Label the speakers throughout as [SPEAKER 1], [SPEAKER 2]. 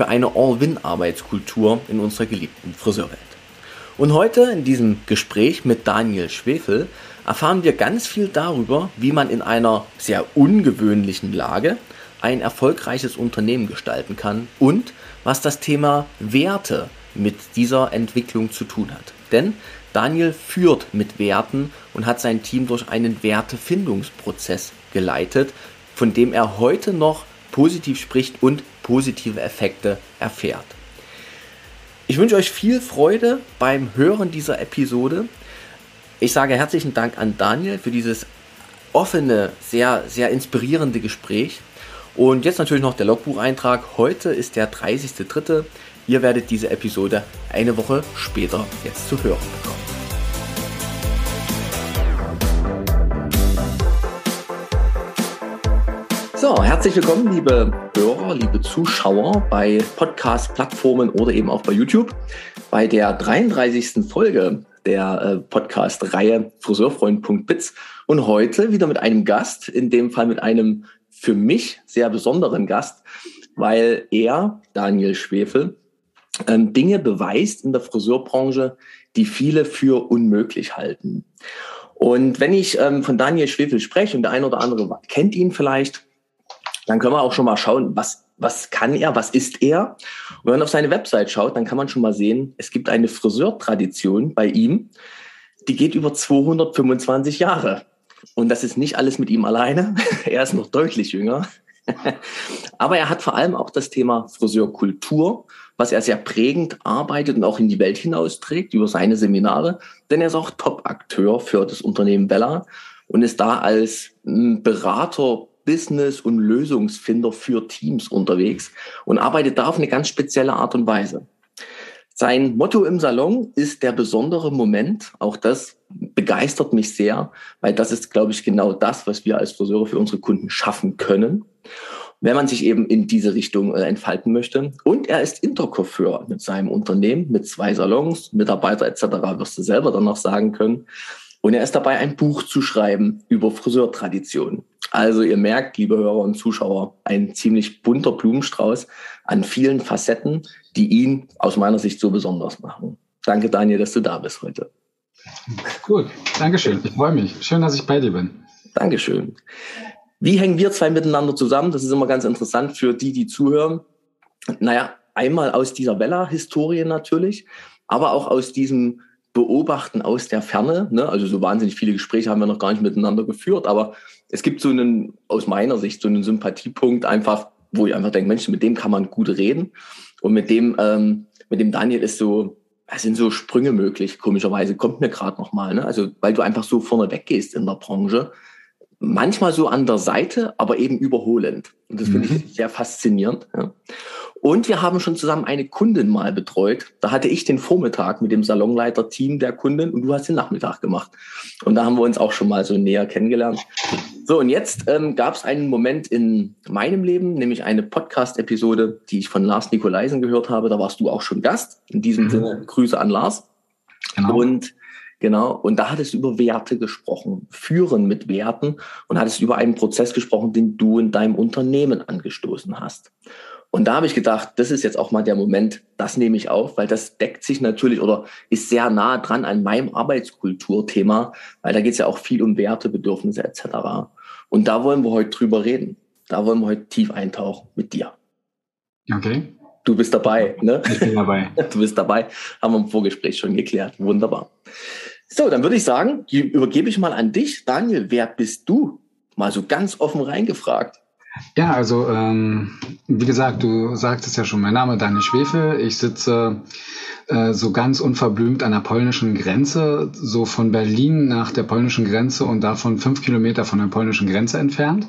[SPEAKER 1] für eine All-Win-Arbeitskultur in unserer geliebten Friseurwelt. Und heute in diesem Gespräch mit Daniel Schwefel erfahren wir ganz viel darüber, wie man in einer sehr ungewöhnlichen Lage ein erfolgreiches Unternehmen gestalten kann und was das Thema Werte mit dieser Entwicklung zu tun hat. Denn Daniel führt mit Werten und hat sein Team durch einen Wertefindungsprozess geleitet, von dem er heute noch positiv spricht und positive Effekte erfährt. Ich wünsche euch viel Freude beim Hören dieser Episode. Ich sage herzlichen Dank an Daniel für dieses offene, sehr, sehr inspirierende Gespräch. Und jetzt natürlich noch der Logbucheintrag. Heute ist der 30.03. Ihr werdet diese Episode eine Woche später jetzt zu hören bekommen. So, herzlich willkommen, liebe Hörer, liebe Zuschauer bei Podcast-Plattformen oder eben auch bei YouTube bei der 33. Folge der äh, Podcast-Reihe Friseurfreund.biz und heute wieder mit einem Gast, in dem Fall mit einem für mich sehr besonderen Gast, weil er, Daniel Schwefel, ähm, Dinge beweist in der Friseurbranche, die viele für unmöglich halten. Und wenn ich ähm, von Daniel Schwefel spreche und der eine oder andere kennt ihn vielleicht, dann können wir auch schon mal schauen, was, was kann er, was ist er. Und wenn man auf seine Website schaut, dann kann man schon mal sehen, es gibt eine Friseurtradition bei ihm, die geht über 225 Jahre. Und das ist nicht alles mit ihm alleine. er ist noch deutlich jünger. Aber er hat vor allem auch das Thema Friseurkultur, was er sehr prägend arbeitet und auch in die Welt hinausträgt über seine Seminare. Denn er ist auch Top-Akteur für das Unternehmen Bella und ist da als hm, Berater Business- und Lösungsfinder für Teams unterwegs und arbeitet da auf eine ganz spezielle Art und Weise. Sein Motto im Salon ist der besondere Moment. Auch das begeistert mich sehr, weil das ist, glaube ich, genau das, was wir als Friseure für unsere Kunden schaffen können, wenn man sich eben in diese Richtung äh, entfalten möchte. Und er ist Intercoiffeur mit seinem Unternehmen, mit zwei Salons, Mitarbeiter etc., wirst du selber dann noch sagen können. Und er ist dabei, ein Buch zu schreiben über Friseurtradition. Also ihr merkt, liebe Hörer und Zuschauer, ein ziemlich bunter Blumenstrauß an vielen Facetten, die ihn aus meiner Sicht so besonders machen. Danke, Daniel, dass du da bist heute.
[SPEAKER 2] Gut, Dankeschön. Ich freue mich. Schön, dass ich bei dir bin.
[SPEAKER 1] Dankeschön. Wie hängen wir zwei miteinander zusammen? Das ist immer ganz interessant für die, die zuhören. Naja, einmal aus dieser Vella-Historie natürlich, aber auch aus diesem beobachten aus der Ferne. Ne? Also so wahnsinnig viele Gespräche haben wir noch gar nicht miteinander geführt, aber es gibt so einen, aus meiner Sicht, so einen Sympathiepunkt einfach, wo ich einfach denke, Mensch, mit dem kann man gut reden. Und mit dem, ähm, mit dem Daniel ist so, es sind so Sprünge möglich, komischerweise, kommt mir gerade nochmal. Ne? Also, weil du einfach so vorne weggehst in der Branche. Manchmal so an der Seite, aber eben überholend. Und das mhm. finde ich sehr faszinierend. Ja. Und wir haben schon zusammen eine Kundin mal betreut. Da hatte ich den Vormittag mit dem Salonleiter-Team der Kundin und du hast den Nachmittag gemacht. Und da haben wir uns auch schon mal so näher kennengelernt. So, und jetzt ähm, gab es einen Moment in meinem Leben, nämlich eine Podcast-Episode, die ich von Lars Nikolaisen gehört habe. Da warst du auch schon Gast. In diesem mhm. Sinne, Grüße an Lars. Genau. Und Genau. Und da hattest du über Werte gesprochen, führen mit Werten und hattest über einen Prozess gesprochen, den du in deinem Unternehmen angestoßen hast. Und da habe ich gedacht, das ist jetzt auch mal der Moment, das nehme ich auf, weil das deckt sich natürlich oder ist sehr nah dran an meinem Arbeitskulturthema, weil da geht es ja auch viel um Werte, Bedürfnisse etc. Und da wollen wir heute drüber reden. Da wollen wir heute tief eintauchen mit dir.
[SPEAKER 2] Okay.
[SPEAKER 1] Du bist dabei, ne?
[SPEAKER 2] Ich bin dabei.
[SPEAKER 1] Du bist dabei. Haben wir im Vorgespräch schon geklärt. Wunderbar. So, dann würde ich sagen, übergebe ich mal an dich. Daniel, wer bist du? Mal so ganz offen reingefragt.
[SPEAKER 2] Ja, also ähm, wie gesagt, du sagtest ja schon, mein Name ist Daniel Schwefel. Ich sitze äh, so ganz unverblümt an der polnischen Grenze, so von Berlin nach der polnischen Grenze und davon fünf Kilometer von der polnischen Grenze entfernt.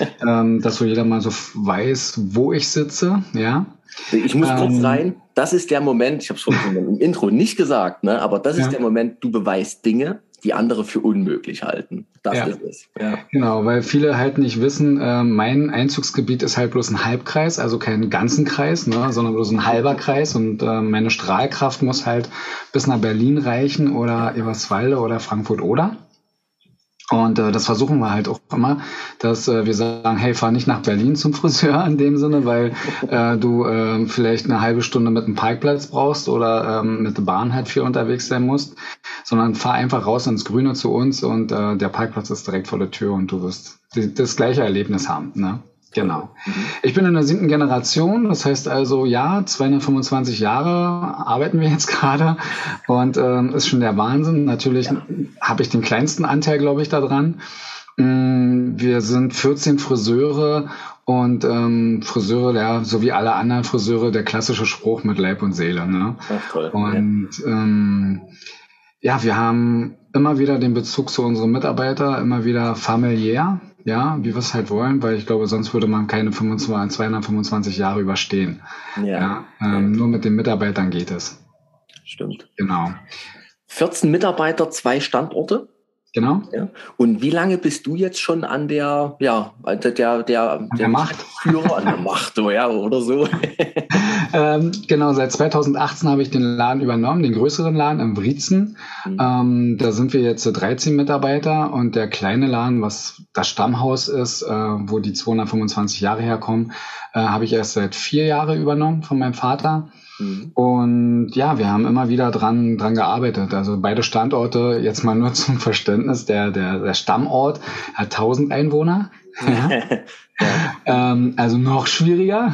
[SPEAKER 2] ähm, dass so jeder mal so weiß, wo ich sitze, ja.
[SPEAKER 1] Ich muss kurz ähm, rein. Das ist der Moment, ich habe es vorhin im Intro nicht gesagt, ne, aber das ist ja. der Moment, du beweist Dinge, die andere für unmöglich halten. Das
[SPEAKER 2] ja. ist es. Ja. Genau, weil viele halt nicht wissen, äh, mein Einzugsgebiet ist halt bloß ein Halbkreis, also kein ganzen Kreis, ne, sondern bloß ein halber Kreis und äh, meine Strahlkraft muss halt bis nach Berlin reichen oder Eberswalde oder Frankfurt oder. Und äh, das versuchen wir halt auch immer, dass äh, wir sagen, hey, fahr nicht nach Berlin zum Friseur in dem Sinne, weil äh, du äh, vielleicht eine halbe Stunde mit einem Parkplatz brauchst oder ähm, mit der Bahn halt viel unterwegs sein musst, sondern fahr einfach raus ins Grüne zu uns und äh, der Parkplatz ist direkt vor der Tür und du wirst das gleiche Erlebnis haben. Ne? Genau. Mhm. Ich bin in der siebten Generation, das heißt also ja, 225 Jahre arbeiten wir jetzt gerade und ähm, ist schon der Wahnsinn. Natürlich ja. habe ich den kleinsten Anteil, glaube ich, daran. Mm, wir sind 14 Friseure und ähm, Friseure, ja, so wie alle anderen Friseure, der klassische Spruch mit Leib und Seele. Ne? Ach, toll. Und ja. Ähm, ja, wir haben immer wieder den Bezug zu unseren Mitarbeitern, immer wieder familiär ja, wie wir es halt wollen, weil ich glaube, sonst würde man keine 25, 225 Jahre überstehen. Ja. ja ähm, nur mit den Mitarbeitern geht es.
[SPEAKER 1] Stimmt.
[SPEAKER 2] Genau.
[SPEAKER 1] 14 Mitarbeiter, zwei Standorte.
[SPEAKER 2] Genau.
[SPEAKER 1] Ja. Und wie lange bist du jetzt schon an der, ja, der, der, der,
[SPEAKER 2] der Macht?
[SPEAKER 1] Führer an der Macht, ja, oder so?
[SPEAKER 2] ähm, genau, seit 2018 habe ich den Laden übernommen, den größeren Laden im Wriezen. Mhm. Ähm, da sind wir jetzt 13 Mitarbeiter und der kleine Laden, was das Stammhaus ist, äh, wo die 225 Jahre herkommen, äh, habe ich erst seit vier Jahren übernommen von meinem Vater. Mhm. Und ja, wir haben immer wieder dran, dran gearbeitet. Also beide Standorte, jetzt mal nur zum Verständnis, der, der, der Stammort hat 1000 Einwohner. Ja. ja. ähm, also noch schwieriger.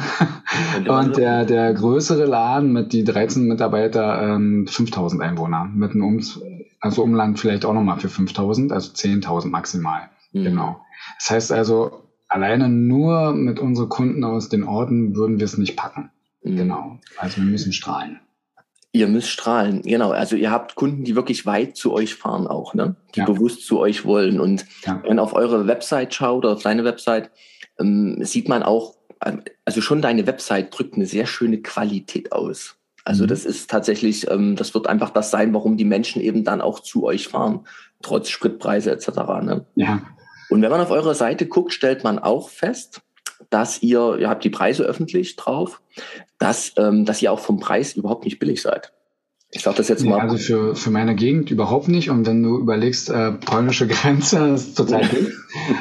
[SPEAKER 2] Und der, der größere Laden mit die 13 Mitarbeiter, ähm, 5000 Einwohner. Mit einem Ums also Umland vielleicht auch nochmal für 5000, also 10.000 maximal. Mhm. Genau. Das heißt also, alleine nur mit unseren Kunden aus den Orten würden wir es nicht packen. Mhm. Genau. Also wir müssen strahlen.
[SPEAKER 1] Ihr müsst strahlen, genau. Also ihr habt Kunden, die wirklich weit zu euch fahren auch, ne? Die ja. bewusst zu euch wollen. Und ja. wenn auf eure Website schaut oder auf deine Website, ähm, sieht man auch, ähm, also schon deine Website drückt eine sehr schöne Qualität aus. Also mhm. das ist tatsächlich, ähm, das wird einfach das sein, warum die Menschen eben dann auch zu euch fahren, trotz Spritpreise etc. Ne?
[SPEAKER 2] Ja.
[SPEAKER 1] Und wenn man auf eure Seite guckt, stellt man auch fest, dass ihr, ihr habt die Preise öffentlich drauf, dass, ähm, dass ihr auch vom Preis überhaupt nicht billig seid.
[SPEAKER 2] Ich sage das jetzt mal. also für, für meine Gegend überhaupt nicht. Und wenn du überlegst, äh, polnische Grenze ist total dick.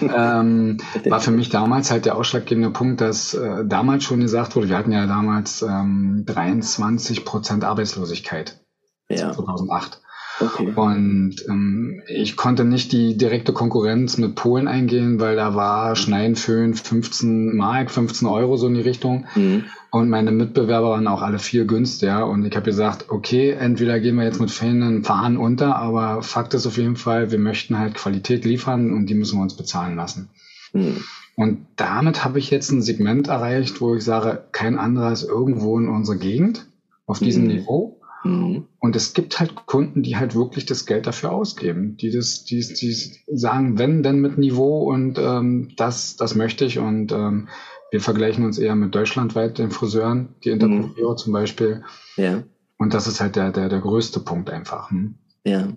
[SPEAKER 2] ähm, war für mich damals halt der ausschlaggebende Punkt, dass äh, damals schon gesagt wurde, wir hatten ja damals ähm, 23 Prozent Arbeitslosigkeit. Ja. 2008. Okay. Und ähm, ich konnte nicht die direkte Konkurrenz mit Polen eingehen, weil da war Schneiden, Föhn 15 Mark, 15 Euro so in die Richtung. Mhm. Und meine Mitbewerber waren auch alle viel günstiger. Und ich habe gesagt, okay, entweder gehen wir jetzt mit Fähnen Fahren unter, aber Fakt ist auf jeden Fall, wir möchten halt Qualität liefern und die müssen wir uns bezahlen lassen. Mhm. Und damit habe ich jetzt ein Segment erreicht, wo ich sage, kein anderer ist irgendwo in unserer Gegend auf diesem mhm. Niveau. Mhm. Und es gibt halt Kunden, die halt wirklich das Geld dafür ausgeben, die das, die, die sagen, wenn, denn mit Niveau und ähm, das, das möchte ich. Und ähm, wir vergleichen uns eher mit deutschlandweit den Friseuren, die Interpretierer mhm. zum Beispiel. Ja. Und das ist halt der, der, der größte Punkt einfach. Hm?
[SPEAKER 1] Ja.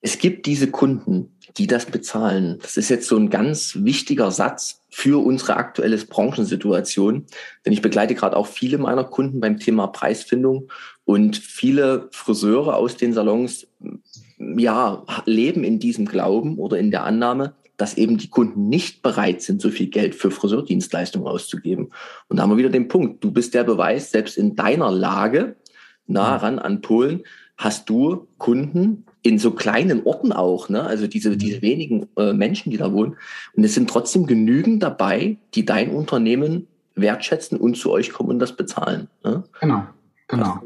[SPEAKER 1] Es gibt diese Kunden, die das bezahlen. Das ist jetzt so ein ganz wichtiger Satz für unsere aktuelle Branchensituation. Denn ich begleite gerade auch viele meiner Kunden beim Thema Preisfindung und viele Friseure aus den Salons, ja, leben in diesem Glauben oder in der Annahme, dass eben die Kunden nicht bereit sind, so viel Geld für Friseurdienstleistungen auszugeben. Und da haben wir wieder den Punkt. Du bist der Beweis, selbst in deiner Lage, nah ran an Polen, hast du Kunden in so kleinen Orten auch, ne? also diese, diese wenigen äh, Menschen, die da wohnen. Und es sind trotzdem genügend dabei, die dein Unternehmen wertschätzen und zu euch kommen und das bezahlen. Ne?
[SPEAKER 2] Genau. Genau.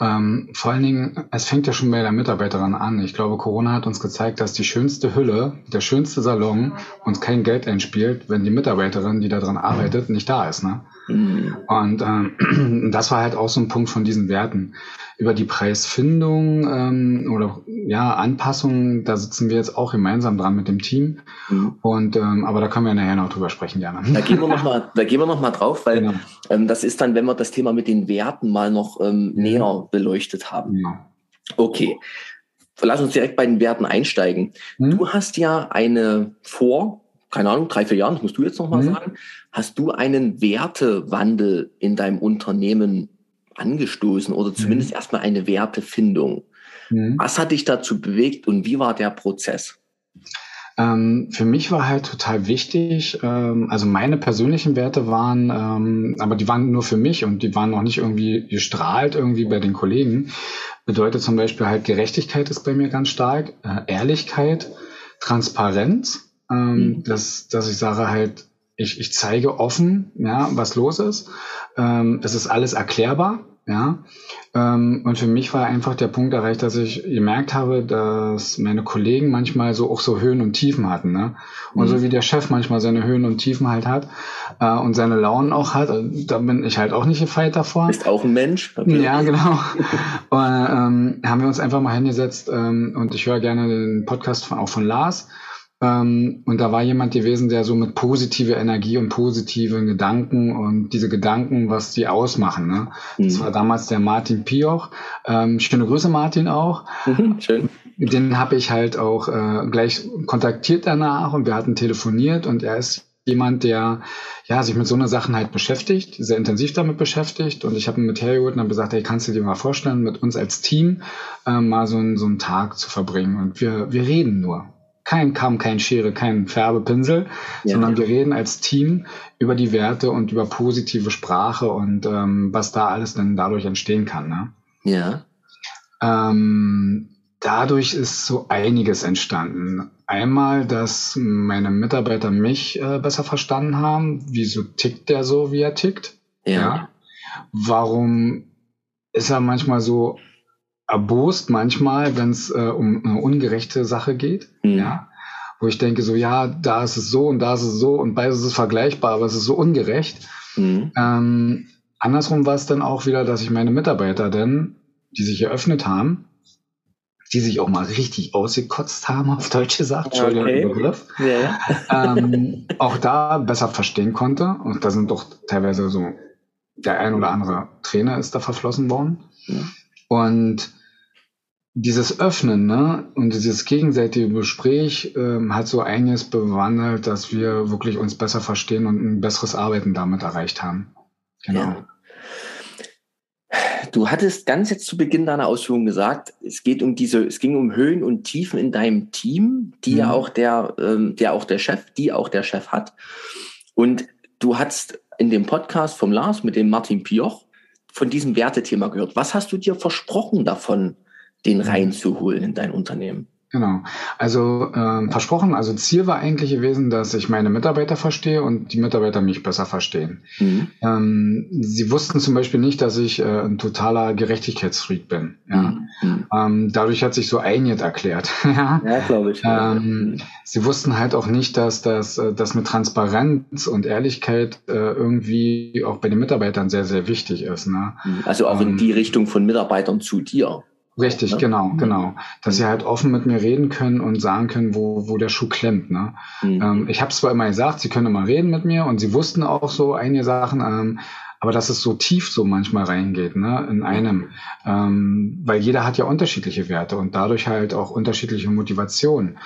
[SPEAKER 2] Ähm, vor allen Dingen, es fängt ja schon bei der Mitarbeiterin an. Ich glaube, Corona hat uns gezeigt, dass die schönste Hülle, der schönste Salon uns kein Geld einspielt, wenn die Mitarbeiterin, die daran arbeitet, nicht da ist. Ne? Mhm. Und ähm, das war halt auch so ein Punkt von diesen Werten. Über die Preisfindung ähm, oder ja, Anpassung, da sitzen wir jetzt auch gemeinsam dran mit dem Team. Mhm. Und ähm, aber da können wir nachher noch drüber sprechen, gerne.
[SPEAKER 1] Da gehen wir noch mal, da gehen wir noch mal drauf, weil genau. ähm, das ist dann, wenn wir das Thema mit den Werten mal noch ähm, näher beleuchtet haben. Ja. Okay. Lass uns direkt bei den Werten einsteigen. Mhm. Du hast ja eine vor, keine Ahnung, drei, vier Jahren, das musst du jetzt nochmal mhm. sagen, hast du einen Wertewandel in deinem Unternehmen angestoßen oder zumindest mhm. erstmal eine Wertefindung. Mhm. Was hat dich dazu bewegt und wie war der Prozess?
[SPEAKER 2] Ähm, für mich war halt total wichtig, ähm, also meine persönlichen Werte waren, ähm, aber die waren nur für mich und die waren noch nicht irgendwie gestrahlt irgendwie bei den Kollegen. Bedeutet zum Beispiel halt Gerechtigkeit ist bei mir ganz stark, äh, Ehrlichkeit, Transparenz, ähm, mhm. dass, dass ich sage halt, ich, ich zeige offen, ja, was los ist. Ähm, es ist alles erklärbar. Ja, ähm, und für mich war einfach der Punkt erreicht, dass ich gemerkt habe, dass meine Kollegen manchmal so auch so Höhen und Tiefen hatten, ne? Und mhm. so wie der Chef manchmal seine Höhen und Tiefen halt hat äh, und seine Launen auch hat, äh, da bin ich halt auch nicht gefeit davor.
[SPEAKER 1] Ist auch ein Mensch.
[SPEAKER 2] Okay. Ja, genau. und, ähm, haben wir uns einfach mal hingesetzt ähm, und ich höre gerne den Podcast von, auch von Lars. Ähm, und da war jemand gewesen, der so mit positive Energie und positiven Gedanken und diese Gedanken, was die ausmachen. Ne? Mhm. Das war damals der Martin Pioch. Ähm, schöne Grüße, Martin, auch. Mhm, schön. Den habe ich halt auch äh, gleich kontaktiert danach und wir hatten telefoniert und er ist jemand, der ja sich mit so einer Sachen halt beschäftigt, sehr intensiv damit beschäftigt. Und ich habe ihn mit hergeholt und habe gesagt, hey, kannst du dir mal vorstellen, mit uns als Team äh, mal so, ein, so einen Tag zu verbringen. Und wir, wir reden nur kein Kamm, kein Schere, kein Färbepinsel, ja. sondern wir reden als Team über die Werte und über positive Sprache und ähm, was da alles dann dadurch entstehen kann. Ne?
[SPEAKER 1] Ja.
[SPEAKER 2] Ähm, dadurch ist so einiges entstanden. Einmal, dass meine Mitarbeiter mich äh, besser verstanden haben. Wieso tickt der so, wie er tickt? Ja. ja. Warum ist er manchmal so erbost manchmal, wenn es äh, um eine ungerechte Sache geht. Mhm. Ja. Wo ich denke, so, ja, da ist es so und da ist es so und beides ist vergleichbar, aber es ist so ungerecht. Mhm. Ähm, andersrum war es dann auch wieder, dass ich meine Mitarbeiter denn, die sich eröffnet haben, die sich auch mal richtig ausgekotzt haben, auf Deutsch gesagt, Entschuldigung, okay. Begriff, ja. ähm, auch da besser verstehen konnte. Und da sind doch teilweise so, der ein oder andere Trainer ist da verflossen worden. Ja. Und dieses Öffnen ne, und dieses gegenseitige Gespräch ähm, hat so einiges bewandelt, dass wir wirklich uns besser verstehen und ein besseres Arbeiten damit erreicht haben.
[SPEAKER 1] Genau. Ja. Du hattest ganz jetzt zu Beginn deiner Ausführung gesagt, es geht um diese, es ging um Höhen und Tiefen in deinem Team, die mhm. ja auch der, ähm, der auch der Chef, die auch der Chef hat. Und du hast in dem Podcast vom Lars mit dem Martin Pioch von diesem Wertethema gehört. Was hast du dir versprochen davon, den mhm. reinzuholen in dein Unternehmen?
[SPEAKER 2] Genau. Also ähm, versprochen, also Ziel war eigentlich gewesen, dass ich meine Mitarbeiter verstehe und die Mitarbeiter mich besser verstehen. Mhm. Ähm, sie wussten zum Beispiel nicht, dass ich äh, ein totaler Gerechtigkeitsfreak bin. Ja. Mhm. mhm. Ähm, dadurch hat sich so einiges erklärt.
[SPEAKER 1] ja, ja glaube ich.
[SPEAKER 2] Ähm, sie wussten halt auch nicht, dass das äh, dass mit Transparenz und Ehrlichkeit äh, irgendwie auch bei den Mitarbeitern sehr, sehr wichtig ist. Ne?
[SPEAKER 1] Mhm. Also auch in ähm, die Richtung von Mitarbeitern zu dir.
[SPEAKER 2] Richtig, ne? genau, mhm. genau. Dass sie halt offen mit mir reden können und sagen können, wo, wo der Schuh klemmt. Ne? Mhm. Ähm, ich habe zwar immer gesagt, sie können immer reden mit mir und sie wussten auch so einige Sachen, ähm, aber dass es so tief so manchmal reingeht, ne, in einem. Ähm, weil jeder hat ja unterschiedliche Werte und dadurch halt auch unterschiedliche Motivationen.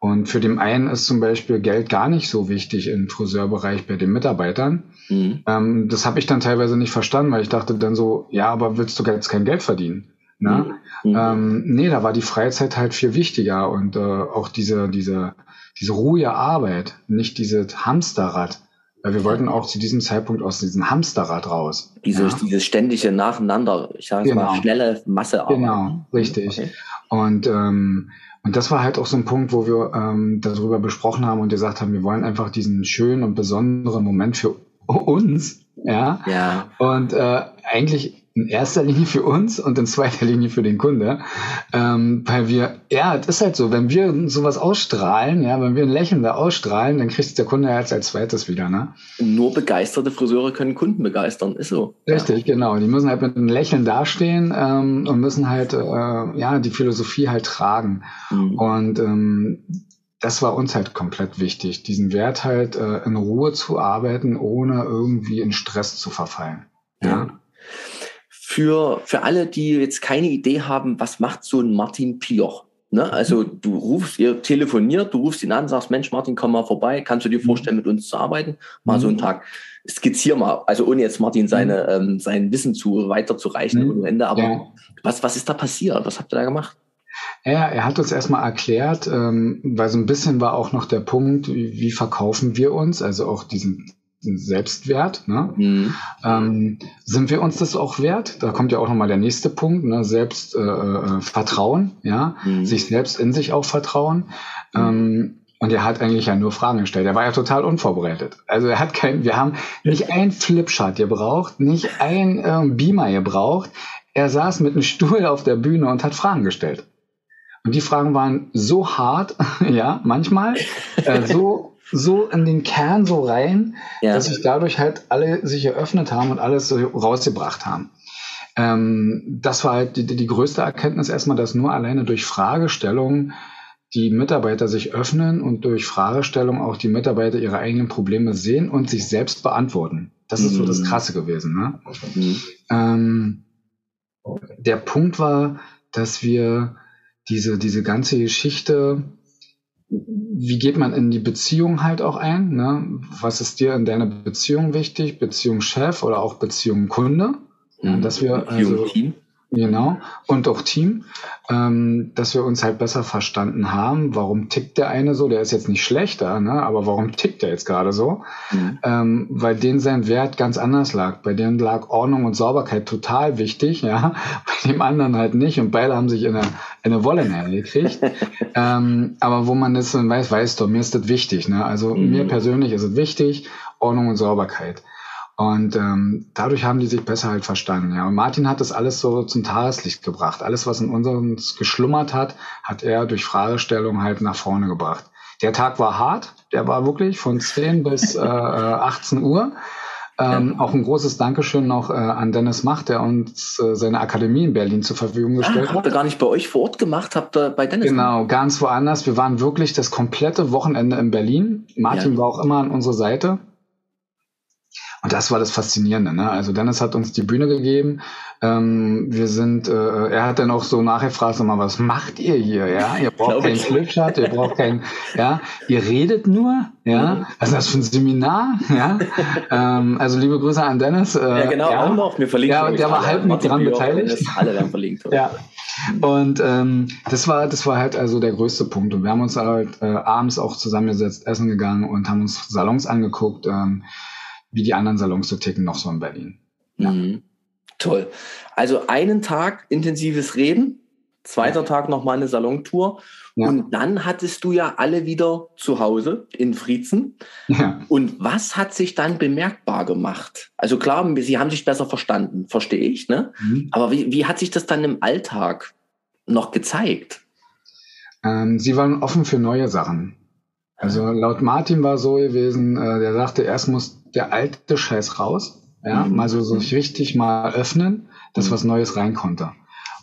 [SPEAKER 2] Und für den einen ist zum Beispiel Geld gar nicht so wichtig im Friseurbereich bei den Mitarbeitern. Mhm. Ähm, das habe ich dann teilweise nicht verstanden, weil ich dachte dann so, ja, aber willst du jetzt kein Geld verdienen? Ne? Mhm. Ähm, nee, da war die Freizeit halt viel wichtiger und äh, auch diese, diese, diese ruhige Arbeit, nicht dieses Hamsterrad. Weil wir wollten auch zu diesem Zeitpunkt aus diesem Hamsterrad raus.
[SPEAKER 1] Dieses, ja? dieses ständige Nacheinander, ich sage genau. mal, schnelle Masse.
[SPEAKER 2] Genau, richtig. Okay. Und, ähm, und das war halt auch so ein Punkt, wo wir ähm, darüber besprochen haben und gesagt haben, wir wollen einfach diesen schönen und besonderen Moment für uns. Ja.
[SPEAKER 1] ja.
[SPEAKER 2] Und äh, eigentlich in erster Linie für uns und in zweiter Linie für den Kunde. Ähm, weil wir, ja, das ist halt so, wenn wir sowas ausstrahlen, ja, wenn wir ein Lächeln da ausstrahlen, dann kriegt der Kunde jetzt als zweites wieder, ne?
[SPEAKER 1] Nur begeisterte Friseure können Kunden begeistern, ist so.
[SPEAKER 2] Richtig, ja. genau. Die müssen halt mit einem Lächeln dastehen ähm, und müssen halt, äh, ja, die Philosophie halt tragen. Mhm. Und ähm, das war uns halt komplett wichtig, diesen Wert halt äh, in Ruhe zu arbeiten, ohne irgendwie in Stress zu verfallen. ja. ja
[SPEAKER 1] für, für alle, die jetzt keine Idee haben, was macht so ein Martin Pioch? Ne? Also mhm. du rufst, ihr telefoniert, du rufst ihn an, sagst, Mensch, Martin, komm mal vorbei, kannst du dir mhm. vorstellen, mit uns zu arbeiten? Mal mhm. so einen Tag. Skizzier mal, also ohne jetzt Martin seine, mhm. ähm, sein Wissen zu weiterzureichen mhm. ohne Ende, aber ja. was, was ist da passiert? Was habt ihr da gemacht?
[SPEAKER 2] Ja, er hat uns erstmal erklärt, ähm, weil so ein bisschen war auch noch der Punkt, wie, wie verkaufen wir uns, also auch diesen Selbstwert. Ne? Mhm. Ähm, sind wir uns das auch wert? Da kommt ja auch nochmal der nächste Punkt, ne? Selbstvertrauen, äh, äh ja, mhm. sich selbst in sich auch vertrauen. Mhm. Ähm, und er hat eigentlich ja nur Fragen gestellt. Er war ja total unvorbereitet. Also er hat kein, wir haben nicht ein Flipchart gebraucht, nicht ein ähm, Beamer gebraucht. Er saß mit einem Stuhl auf der Bühne und hat Fragen gestellt. Und die Fragen waren so hart, ja, manchmal, äh, so so in den Kern so rein, ja. dass sich dadurch halt alle sich eröffnet haben und alles so rausgebracht haben. Ähm, das war halt die, die größte Erkenntnis erstmal, dass nur alleine durch Fragestellungen die Mitarbeiter sich öffnen und durch Fragestellung auch die Mitarbeiter ihre eigenen Probleme sehen und sich selbst beantworten. Das ist so das mhm. Krasse gewesen. Ne? Mhm. Ähm, der Punkt war, dass wir diese, diese ganze Geschichte wie geht man in die Beziehung halt auch ein? Ne? Was ist dir in deiner Beziehung wichtig? Beziehung Chef oder auch Beziehung Kunde? Ja, dass wir Beziehung also, Team. Genau. Und auch Team, ähm, dass wir uns halt besser verstanden haben. Warum tickt der eine so? Der ist jetzt nicht schlechter, ne? aber warum tickt der jetzt gerade so? Mhm. Ähm, weil denen sein Wert ganz anders lag. Bei denen lag Ordnung und Sauberkeit total wichtig, ja. Bei dem anderen halt nicht. Und beide haben sich in eine, in eine Wolle gekriegt. ähm, aber wo man das dann weiß, weißt du, mir ist das wichtig. Ne? Also mhm. mir persönlich ist es wichtig, Ordnung und Sauberkeit. Und ähm, dadurch haben die sich besser halt verstanden. Ja. Und Martin hat das alles so zum Tageslicht gebracht. Alles, was in uns geschlummert hat, hat er durch Fragestellung halt nach vorne gebracht. Der Tag war hart, der war wirklich von 10 bis äh, 18 Uhr. Ähm, auch ein großes Dankeschön noch äh, an Dennis Macht, der uns äh, seine Akademie in Berlin zur Verfügung ah, gestellt ah,
[SPEAKER 1] hat. Habt ihr gar nicht bei euch vor Ort gemacht, habt ihr bei Dennis
[SPEAKER 2] Genau, gemacht? ganz woanders. Wir waren wirklich das komplette Wochenende in Berlin. Martin ja. war auch immer an unserer Seite. Und das war das Faszinierende. Ne? Also Dennis hat uns die Bühne gegeben. Ähm, wir sind, äh, er hat dann auch so nachgefragt, sag mal, was macht ihr hier? Ja, ihr braucht keinen Flipchart, ihr braucht kein, ja, ihr redet nur, ja. Was ist das für ein Seminar? Ja. ähm, also liebe Grüße an Dennis.
[SPEAKER 1] Äh, ja, genau, ja. auch noch. Wir verlinken
[SPEAKER 2] Ja, der war halb mit dran beteiligt.
[SPEAKER 1] Alle werden verlinkt.
[SPEAKER 2] ja. Und ähm, das war, das war halt also der größte Punkt. Und wir haben uns halt äh, abends auch zusammengesetzt, essen gegangen und haben uns Salons angeguckt. Ähm, wie die anderen Salons so ticken, noch so in Berlin.
[SPEAKER 1] Ja. Mhm. Toll. Also einen Tag intensives Reden, zweiter ja. Tag nochmal eine Salontour. Ja. Und dann hattest du ja alle wieder zu Hause in Friezen. Ja. Und was hat sich dann bemerkbar gemacht? Also klar, sie haben sich besser verstanden, verstehe ich, ne? Mhm. Aber wie, wie hat sich das dann im Alltag noch gezeigt?
[SPEAKER 2] Ähm, sie waren offen für neue Sachen. Also laut Martin war so gewesen, äh, der sagte, erst muss der alte Scheiß raus, ja, mhm. mal so, so richtig mal öffnen, dass mhm. was Neues rein konnte.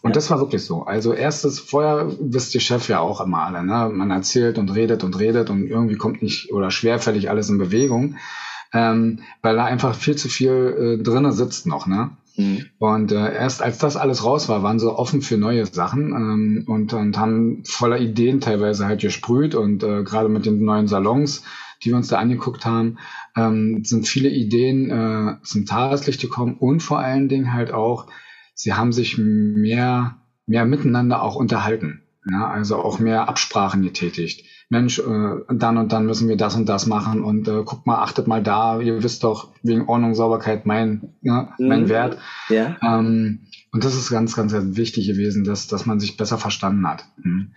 [SPEAKER 2] Und ja. das war wirklich so. Also erstes, vorher wisst ihr Chef ja auch immer alle, ne? Man erzählt und redet und redet und irgendwie kommt nicht oder schwerfällig alles in Bewegung, ähm, weil da einfach viel zu viel äh, drinnen sitzt noch, ne? Mhm. Und äh, erst als das alles raus war, waren sie offen für neue Sachen ähm, und, und haben voller Ideen teilweise halt gesprüht und äh, gerade mit den neuen Salons, die wir uns da angeguckt haben, ähm, sind viele Ideen äh, zum Tageslicht gekommen und vor allen Dingen halt auch, sie haben sich mehr, mehr miteinander auch unterhalten. Ja, also auch mehr Absprachen getätigt. Mensch, äh, dann und dann müssen wir das und das machen und äh, guck mal, achtet mal da, ihr wisst doch, wegen Ordnung, Sauberkeit mein, ja, mein mhm. Wert. Ja. Ähm, und das ist ganz, ganz wichtig gewesen, dass, dass man sich besser verstanden hat. Mhm.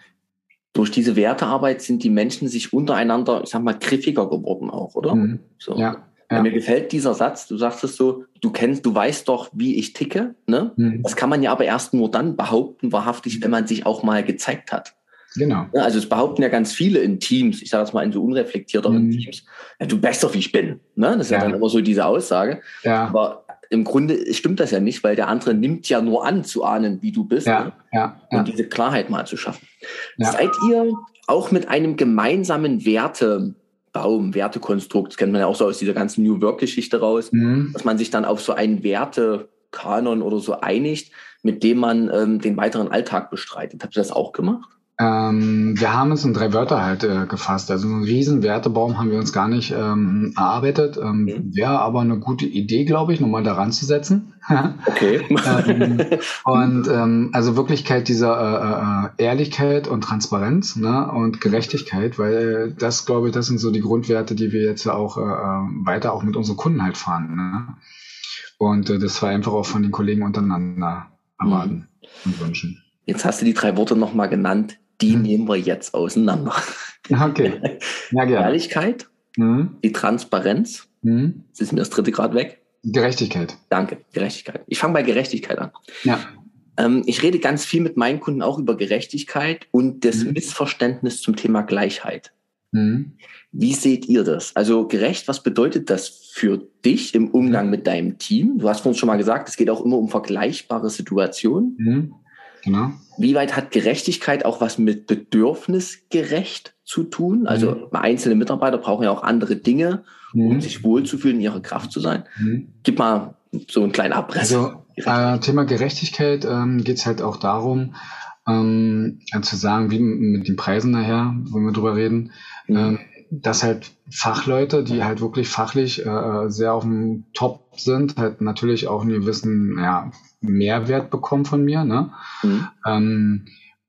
[SPEAKER 1] Durch diese Wertearbeit sind die Menschen sich untereinander, ich sag mal, griffiger geworden auch, oder? Mhm.
[SPEAKER 2] So. Ja.
[SPEAKER 1] Ja. Mir gefällt dieser Satz, du sagst es so, du kennst, du weißt doch, wie ich ticke. Ne? Mhm. Das kann man ja aber erst nur dann behaupten, wahrhaftig, wenn man sich auch mal gezeigt hat.
[SPEAKER 2] Genau.
[SPEAKER 1] Also es behaupten ja ganz viele in Teams, ich sage das mal in so unreflektierteren mhm. Teams, ja, du weißt doch, wie ich bin. Ne? Das ist ja. ja dann immer so diese Aussage. Ja. Aber im Grunde stimmt das ja nicht, weil der andere nimmt ja nur an zu ahnen, wie du bist.
[SPEAKER 2] Ja. Ne? Ja.
[SPEAKER 1] Und diese Klarheit mal zu schaffen. Seid ihr auch mit einem gemeinsamen Wertebaum, Wertekonstrukt, das kennt man ja auch so aus dieser ganzen New Work-Geschichte raus, mhm. dass man sich dann auf so einen Wertekanon oder so einigt, mit dem man ähm, den weiteren Alltag bestreitet. Habt ihr das auch gemacht?
[SPEAKER 2] Ähm, wir haben es in drei Wörter halt äh, gefasst. Also einen riesen Wertebaum haben wir uns gar nicht ähm, erarbeitet. Ähm, mhm. Wäre aber eine gute Idee, glaube ich, nochmal daran zu setzen.
[SPEAKER 1] okay.
[SPEAKER 2] ähm, und ähm, also Wirklichkeit dieser äh, äh, Ehrlichkeit und Transparenz ne, und Gerechtigkeit, weil das, glaube ich, das sind so die Grundwerte, die wir jetzt ja auch äh, äh weiter auch mit unseren Kunden halt fahren. Ne? Und äh, das war einfach auch von den Kollegen untereinander erwarten mhm. und wünschen.
[SPEAKER 1] Jetzt hast du die drei Worte nochmal genannt die mhm. nehmen wir jetzt auseinander.
[SPEAKER 2] Okay.
[SPEAKER 1] Ja, gerne. Ehrlichkeit, mhm. die Transparenz. Mhm. Jetzt ist mir das dritte Grad weg.
[SPEAKER 2] Gerechtigkeit.
[SPEAKER 1] Danke, Gerechtigkeit. Ich fange bei Gerechtigkeit an.
[SPEAKER 2] Ja.
[SPEAKER 1] Ähm, ich rede ganz viel mit meinen Kunden auch über Gerechtigkeit und das mhm. Missverständnis zum Thema Gleichheit. Mhm. Wie seht ihr das? Also gerecht, was bedeutet das für dich im Umgang mhm. mit deinem Team? Du hast vorhin schon mal gesagt, es geht auch immer um vergleichbare Situationen.
[SPEAKER 2] Genau.
[SPEAKER 1] Wie weit hat Gerechtigkeit auch was mit bedürfnisgerecht zu tun? Also mhm. einzelne Mitarbeiter brauchen ja auch andere Dinge, um mhm. sich wohlzufühlen, in ihrer Kraft zu sein. Mhm. Gib mal so einen kleinen Abriss.
[SPEAKER 2] Also äh, Thema Gerechtigkeit ähm, geht es halt auch darum, ähm, zu sagen, wie mit den Preisen nachher, wo wir drüber reden, mhm. ähm, dass halt Fachleute, die halt wirklich fachlich äh, sehr auf dem Top sind, halt natürlich auch einen gewissen ja, Mehrwert bekommen von mir. Ne? Mhm. Ähm,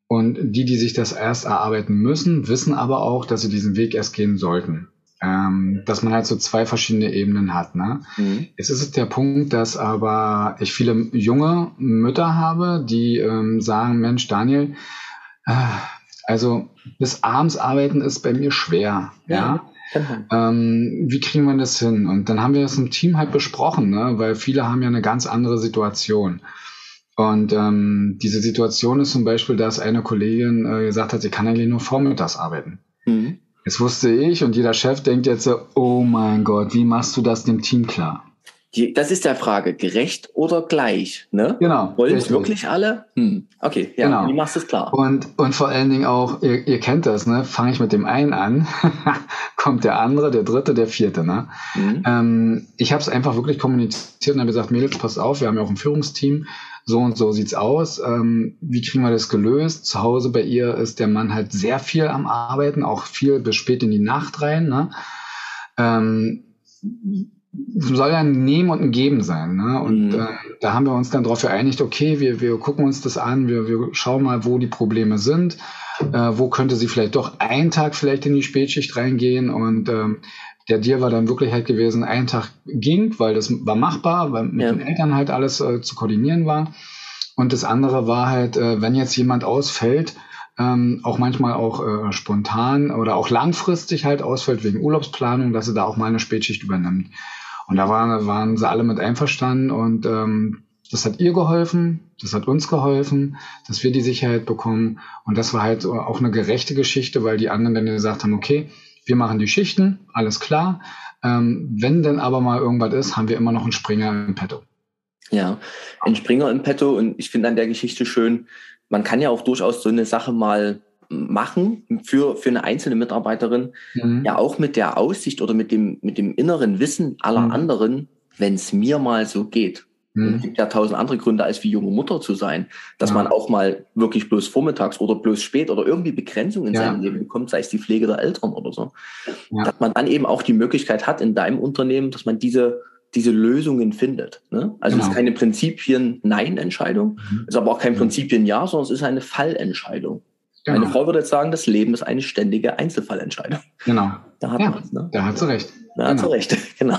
[SPEAKER 2] und die, die sich das erst erarbeiten müssen, wissen aber auch, dass sie diesen Weg erst gehen sollten. Ähm, dass man halt so zwei verschiedene Ebenen hat. Ne? Mhm. Es ist der Punkt, dass aber ich viele junge Mütter habe, die ähm, sagen, Mensch, Daniel, äh, also bis abends arbeiten ist bei mir schwer. Ja. ja? Ähm, wie kriegen wir das hin? Und dann haben wir das im Team halt besprochen, ne? weil viele haben ja eine ganz andere Situation. Und ähm, diese Situation ist zum Beispiel, dass eine Kollegin äh, gesagt hat, sie kann eigentlich nur vormittags arbeiten. Mhm. Jetzt wusste ich und jeder Chef denkt jetzt so, oh mein Gott, wie machst du das dem Team klar?
[SPEAKER 1] Die, das ist der Frage, gerecht oder gleich, ne?
[SPEAKER 2] Genau.
[SPEAKER 1] Wollen es wirklich alle? Hm. Okay, ja, genau. wie machst du es klar?
[SPEAKER 2] Und, und vor allen Dingen auch, ihr, ihr kennt das, ne? Fange ich mit dem einen an, kommt der andere, der dritte, der vierte, ne? Mhm. Ähm, ich habe es einfach wirklich kommuniziert und habe gesagt, Mädels, passt auf, wir haben ja auch ein Führungsteam, so und so sieht's aus. Ähm, wie kriegen wir das gelöst? Zu Hause bei ihr ist der Mann halt sehr viel am Arbeiten, auch viel bis spät in die Nacht rein, ne? Ähm, soll ja ein Nehmen und ein Geben sein. Ne? Und mhm. äh, da haben wir uns dann darauf geeinigt, okay, wir, wir gucken uns das an, wir, wir schauen mal, wo die Probleme sind, äh, wo könnte sie vielleicht doch einen Tag vielleicht in die Spätschicht reingehen und ähm, der Deal war dann wirklich halt gewesen, ein Tag ging, weil das war machbar, weil mit ja. den Eltern halt alles äh, zu koordinieren war. Und das andere war halt, äh, wenn jetzt jemand ausfällt, ähm, auch manchmal auch äh, spontan oder auch langfristig halt ausfällt wegen Urlaubsplanung, dass er da auch mal eine Spätschicht übernimmt. Und da waren, waren sie alle mit einverstanden und ähm, das hat ihr geholfen, das hat uns geholfen, dass wir die Sicherheit bekommen. Und das war halt auch eine gerechte Geschichte, weil die anderen dann gesagt haben, okay, wir machen die Schichten, alles klar. Ähm, wenn denn aber mal irgendwas ist, haben wir immer noch einen Springer im Petto.
[SPEAKER 1] Ja, einen Springer im Petto. Und ich finde an der Geschichte schön, man kann ja auch durchaus so eine Sache mal machen für, für eine einzelne Mitarbeiterin, mhm. ja auch mit der Aussicht oder mit dem, mit dem inneren Wissen aller mhm. anderen, wenn es mir mal so geht. Mhm. Es gibt ja tausend andere Gründe, als wie junge Mutter zu sein, dass ja. man auch mal wirklich bloß vormittags oder bloß spät oder irgendwie Begrenzungen in ja. seinem Leben bekommt, sei es die Pflege der Eltern oder so. Ja. Dass man dann eben auch die Möglichkeit hat in deinem Unternehmen, dass man diese diese Lösungen findet. Ne? Also genau. es ist keine Prinzipien-Nein-Entscheidung, mhm. ist aber auch kein Prinzipien-Ja, sondern es ist eine Fallentscheidung. Genau. Meine Frau würde jetzt sagen, das Leben ist eine ständige Einzelfallentscheidung.
[SPEAKER 2] Genau.
[SPEAKER 1] Da hat ja, man ne?
[SPEAKER 2] Da hat sie recht.
[SPEAKER 1] Da hat sie genau. recht, genau.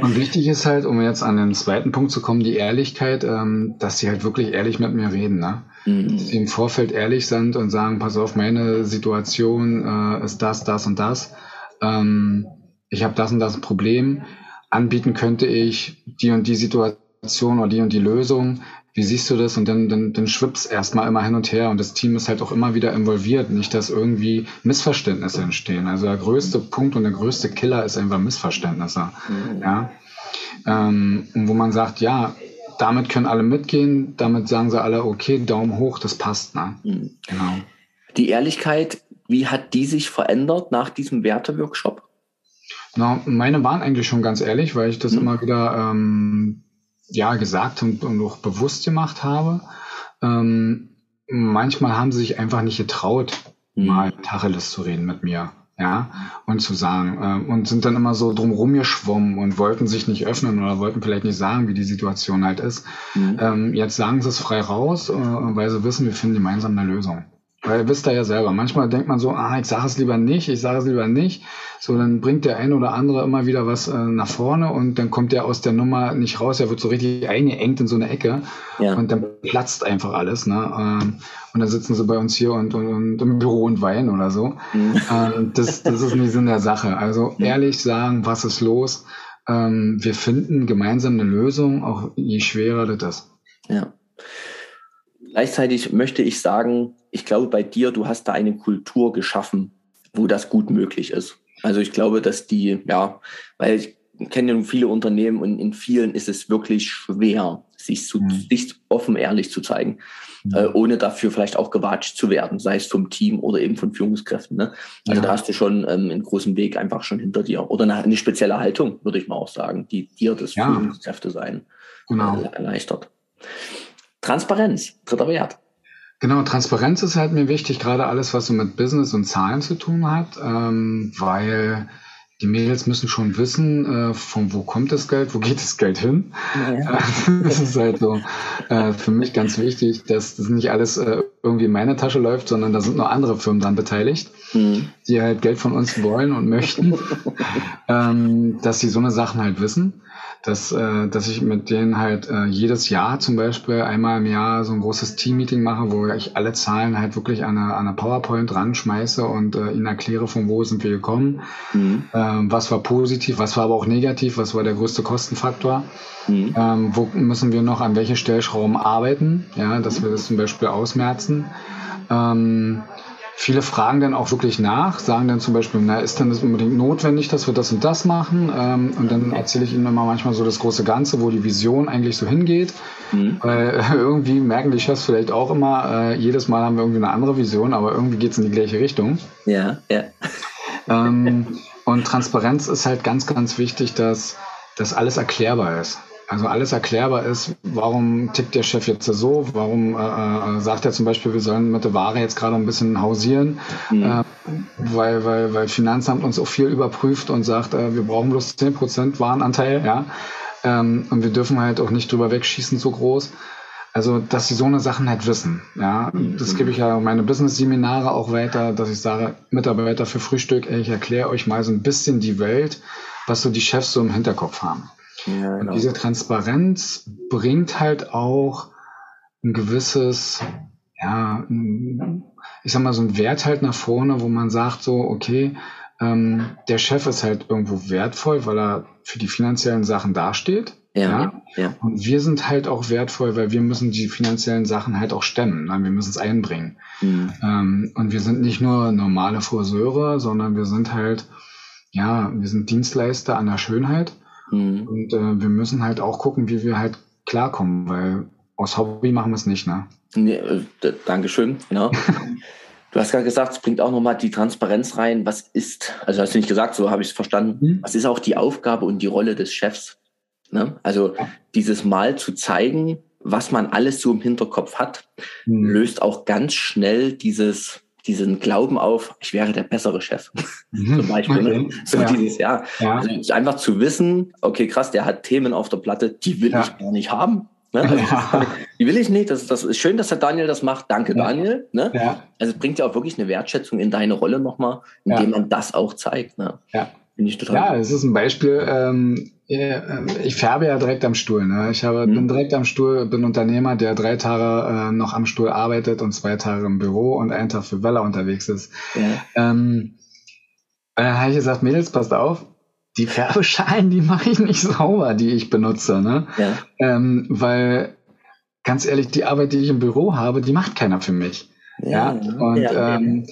[SPEAKER 2] Und wichtig ist halt, um jetzt an den zweiten Punkt zu kommen, die Ehrlichkeit, ähm, dass sie halt wirklich ehrlich mit mir reden. Ne? Mhm. Dass sie im Vorfeld ehrlich sind und sagen, pass auf, meine Situation äh, ist das, das und das. Ähm, ich habe das und das Problem. anbieten könnte ich die und die Situation oder die und die Lösung. Wie siehst du das? Und dann, dann, dann schwippst erstmal immer hin und her und das Team ist halt auch immer wieder involviert. Nicht, dass irgendwie Missverständnisse entstehen. Also der größte Punkt und der größte Killer ist einfach Missverständnisse. Mhm. Ja. Ähm, wo man sagt, ja, damit können alle mitgehen, damit sagen sie alle, okay, Daumen hoch, das passt. Ne? Mhm.
[SPEAKER 1] Genau. Die Ehrlichkeit, wie hat die sich verändert nach diesem Werteworkshop?
[SPEAKER 2] Na, meine waren eigentlich schon ganz ehrlich, weil ich das mhm. immer wieder ähm, ja, gesagt und, und auch bewusst gemacht habe. Ähm, manchmal haben sie sich einfach nicht getraut, mhm. mal Tacheles zu reden mit mir ja, und zu sagen, äh, und sind dann immer so drumrum geschwommen und wollten sich nicht öffnen oder wollten vielleicht nicht sagen, wie die Situation halt ist. Mhm. Ähm, jetzt sagen sie es frei raus, äh, weil sie wissen, wir finden gemeinsam eine Lösung. Weil ihr wisst da ja selber, manchmal denkt man so, ah, ich sage es lieber nicht, ich sage es lieber nicht. So, dann bringt der ein oder andere immer wieder was äh, nach vorne und dann kommt der aus der Nummer nicht raus, er wird so richtig eingeengt in so eine Ecke ja. und dann platzt einfach alles. Ne? Ähm, und dann sitzen sie bei uns hier und, und, und im Büro und weinen oder so. Mhm. Ähm, das, das ist nicht Sinn der Sache. Also ehrlich sagen, was ist los? Ähm, wir finden gemeinsam eine Lösung, auch je schwerer das ist.
[SPEAKER 1] Ja. Gleichzeitig möchte ich sagen, ich glaube bei dir, du hast da eine Kultur geschaffen, wo das gut möglich ist. Also ich glaube, dass die, ja, weil ich kenne ja viele Unternehmen und in vielen ist es wirklich schwer, sich, zu, mhm. sich offen ehrlich zu zeigen, mhm. äh, ohne dafür vielleicht auch gewatscht zu werden, sei es vom Team oder eben von Führungskräften. Ne? Also ja. da hast du schon ähm, einen großen Weg einfach schon hinter dir. Oder eine, eine spezielle Haltung, würde ich mal auch sagen, die dir das ja. Führungskräfte sein genau. äh, erleichtert. Transparenz, dritter Wert.
[SPEAKER 2] Genau, Transparenz ist halt mir wichtig, gerade alles, was so mit Business und Zahlen zu tun hat, ähm, weil die Mädels müssen schon wissen, äh, von wo kommt das Geld, wo geht das Geld hin. Ja. das ist halt so äh, für mich ganz wichtig, dass das nicht alles äh, irgendwie in meine Tasche läuft, sondern da sind noch andere Firmen dran beteiligt, mhm. die halt Geld von uns wollen und möchten, ähm, dass sie so eine Sachen halt wissen dass, äh, dass ich mit denen halt äh, jedes Jahr zum Beispiel einmal im Jahr so ein großes Team-Meeting mache, wo ich alle Zahlen halt wirklich an eine, an eine PowerPoint ranschmeiße und äh, ihnen erkläre, von wo sind wir gekommen, mhm. ähm, was war positiv, was war aber auch negativ, was war der größte Kostenfaktor, mhm. ähm, wo müssen wir noch an welche Stellschrauben arbeiten, ja, dass wir das zum Beispiel ausmerzen. Ähm, Viele fragen dann auch wirklich nach, sagen dann zum Beispiel, na, ist denn das unbedingt notwendig, dass wir das und das machen? Ähm, und dann erzähle ich ihnen immer manchmal so das große Ganze, wo die Vision eigentlich so hingeht. Mhm. Weil irgendwie merken die Chefs vielleicht auch immer, äh, jedes Mal haben wir irgendwie eine andere Vision, aber irgendwie geht es in die gleiche Richtung.
[SPEAKER 1] Ja, ja.
[SPEAKER 2] Ähm, und Transparenz ist halt ganz, ganz wichtig, dass das alles erklärbar ist. Also alles erklärbar ist, warum tickt der Chef jetzt so, warum äh, äh, sagt er zum Beispiel, wir sollen mit der Ware jetzt gerade ein bisschen hausieren, mhm. äh, weil, weil, weil Finanzamt uns auch viel überprüft und sagt, äh, wir brauchen bloß 10% Warenanteil, ja. Ähm, und wir dürfen halt auch nicht drüber wegschießen so groß. Also, dass sie so eine Sachen halt wissen. Ja, das gebe ich ja meine Business-Seminare auch weiter, dass ich sage, Mitarbeiter für Frühstück, ich erkläre euch mal so ein bisschen die Welt, was so die Chefs so im Hinterkopf haben. Ja, genau. Und diese Transparenz bringt halt auch ein gewisses, ja, ich sag mal, so ein Wert halt nach vorne, wo man sagt so, okay, ähm, der Chef ist halt irgendwo wertvoll, weil er für die finanziellen Sachen dasteht. Ja, ja? ja. Und wir sind halt auch wertvoll, weil wir müssen die finanziellen Sachen halt auch stemmen. Ne? Wir müssen es einbringen. Mhm. Ähm, und wir sind nicht nur normale Friseure, sondern wir sind halt, ja, wir sind Dienstleister an der Schönheit. Mhm. Und äh, wir müssen halt auch gucken, wie wir halt klarkommen, weil aus Hobby machen wir es nicht, ne?
[SPEAKER 1] Nee, äh, Dankeschön, genau. du hast gerade gesagt, es bringt auch nochmal die Transparenz rein. Was ist, also hast du nicht gesagt, so habe ich es verstanden, mhm. was ist auch die Aufgabe und die Rolle des Chefs? Ne? Also ja. dieses Mal zu zeigen, was man alles so im Hinterkopf hat, mhm. löst auch ganz schnell dieses diesen Glauben auf, ich wäre der bessere Chef. Mhm. Zum Beispiel. Ne? Okay. Ne? So ja. dieses, ja. ja. Also einfach zu wissen, okay, krass, der hat Themen auf der Platte, die will ja. ich gar nicht haben. Ne? Also. Die will ich nicht. Das, das ist schön, dass der Daniel das macht. Danke, Daniel. Ne? Also es bringt ja auch wirklich eine Wertschätzung in deine Rolle nochmal, indem man das auch zeigt. Ne?
[SPEAKER 2] Ja. Finde ich total ja, es ist ein Beispiel. Ähm, ich färbe ja direkt am Stuhl. Ne? Ich habe, mhm. bin direkt am Stuhl, bin Unternehmer, der drei Tage äh, noch am Stuhl arbeitet und zwei Tage im Büro und einen Tag für Weller unterwegs ist. Ja. Ähm, dann habe ich gesagt, Mädels, passt auf, die Färbeschalen, die mache ich nicht sauber, die ich benutze, ne? Ja. Ähm, weil ganz ehrlich, die Arbeit, die ich im Büro habe, die macht keiner für mich. Ja. ja? Und ja, ähm,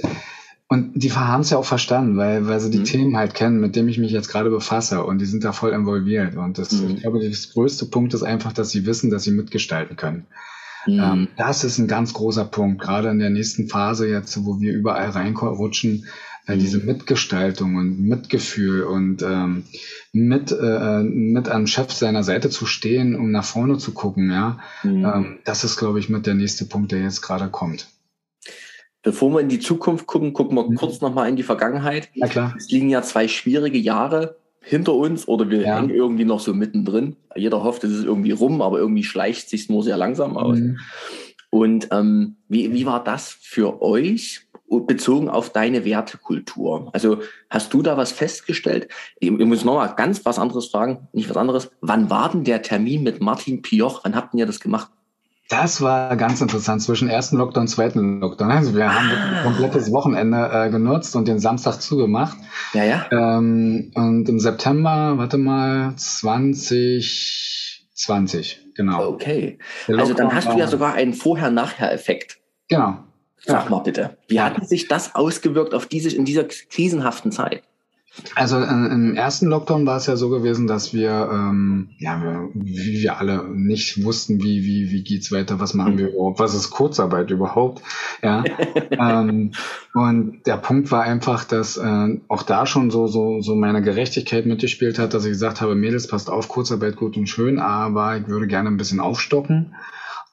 [SPEAKER 2] und die haben es ja auch verstanden, weil, weil sie die mhm. Themen halt kennen, mit denen ich mich jetzt gerade befasse und die sind da voll involviert. Und das, mhm. ich glaube, das größte Punkt ist einfach, dass sie wissen, dass sie mitgestalten können. Mhm. Ähm, das ist ein ganz großer Punkt, gerade in der nächsten Phase jetzt, wo wir überall reinrutschen, äh, diese Mitgestaltung und Mitgefühl und ähm, mit, äh, mit am Chef seiner Seite zu stehen, um nach vorne zu gucken, ja. Mhm. Ähm, das ist, glaube ich, mit der nächste Punkt, der jetzt gerade kommt.
[SPEAKER 1] Bevor wir in die Zukunft gucken, gucken wir mhm. kurz nochmal in die Vergangenheit.
[SPEAKER 2] Na klar.
[SPEAKER 1] Es liegen ja zwei schwierige Jahre hinter uns oder wir ja. hängen irgendwie noch so mittendrin. Jeder hofft, es ist irgendwie rum, aber irgendwie schleicht sich nur sehr langsam aus. Mhm. Und ähm, wie, wie war das für euch bezogen auf deine Wertekultur? Also hast du da was festgestellt? Ich, ich muss nochmal ganz was anderes fragen, nicht was anderes. Wann war denn der Termin mit Martin Pioch? Wann habt ihr das gemacht?
[SPEAKER 2] Das war ganz interessant zwischen ersten Lockdown und zweiten Lockdown. Also wir haben ein komplettes Wochenende äh, genutzt und den Samstag zugemacht.
[SPEAKER 1] Ja, ja.
[SPEAKER 2] Ähm, und im September, warte mal, 2020, genau.
[SPEAKER 1] Okay. Also dann hast du ja sogar einen Vorher-Nachher-Effekt.
[SPEAKER 2] Genau.
[SPEAKER 1] Sag ja. mal bitte, wie hat sich das ausgewirkt auf diese, in dieser krisenhaften Zeit?
[SPEAKER 2] Also äh, im ersten Lockdown war es ja so gewesen, dass wir, ähm, ja, wir, wie wir alle nicht wussten, wie, wie, wie geht's weiter, was machen wir überhaupt, was ist Kurzarbeit überhaupt, ja. ähm, und der Punkt war einfach, dass äh, auch da schon so, so, so meine Gerechtigkeit mitgespielt hat, dass ich gesagt habe, Mädels, passt auf, Kurzarbeit gut und schön, aber ich würde gerne ein bisschen aufstocken,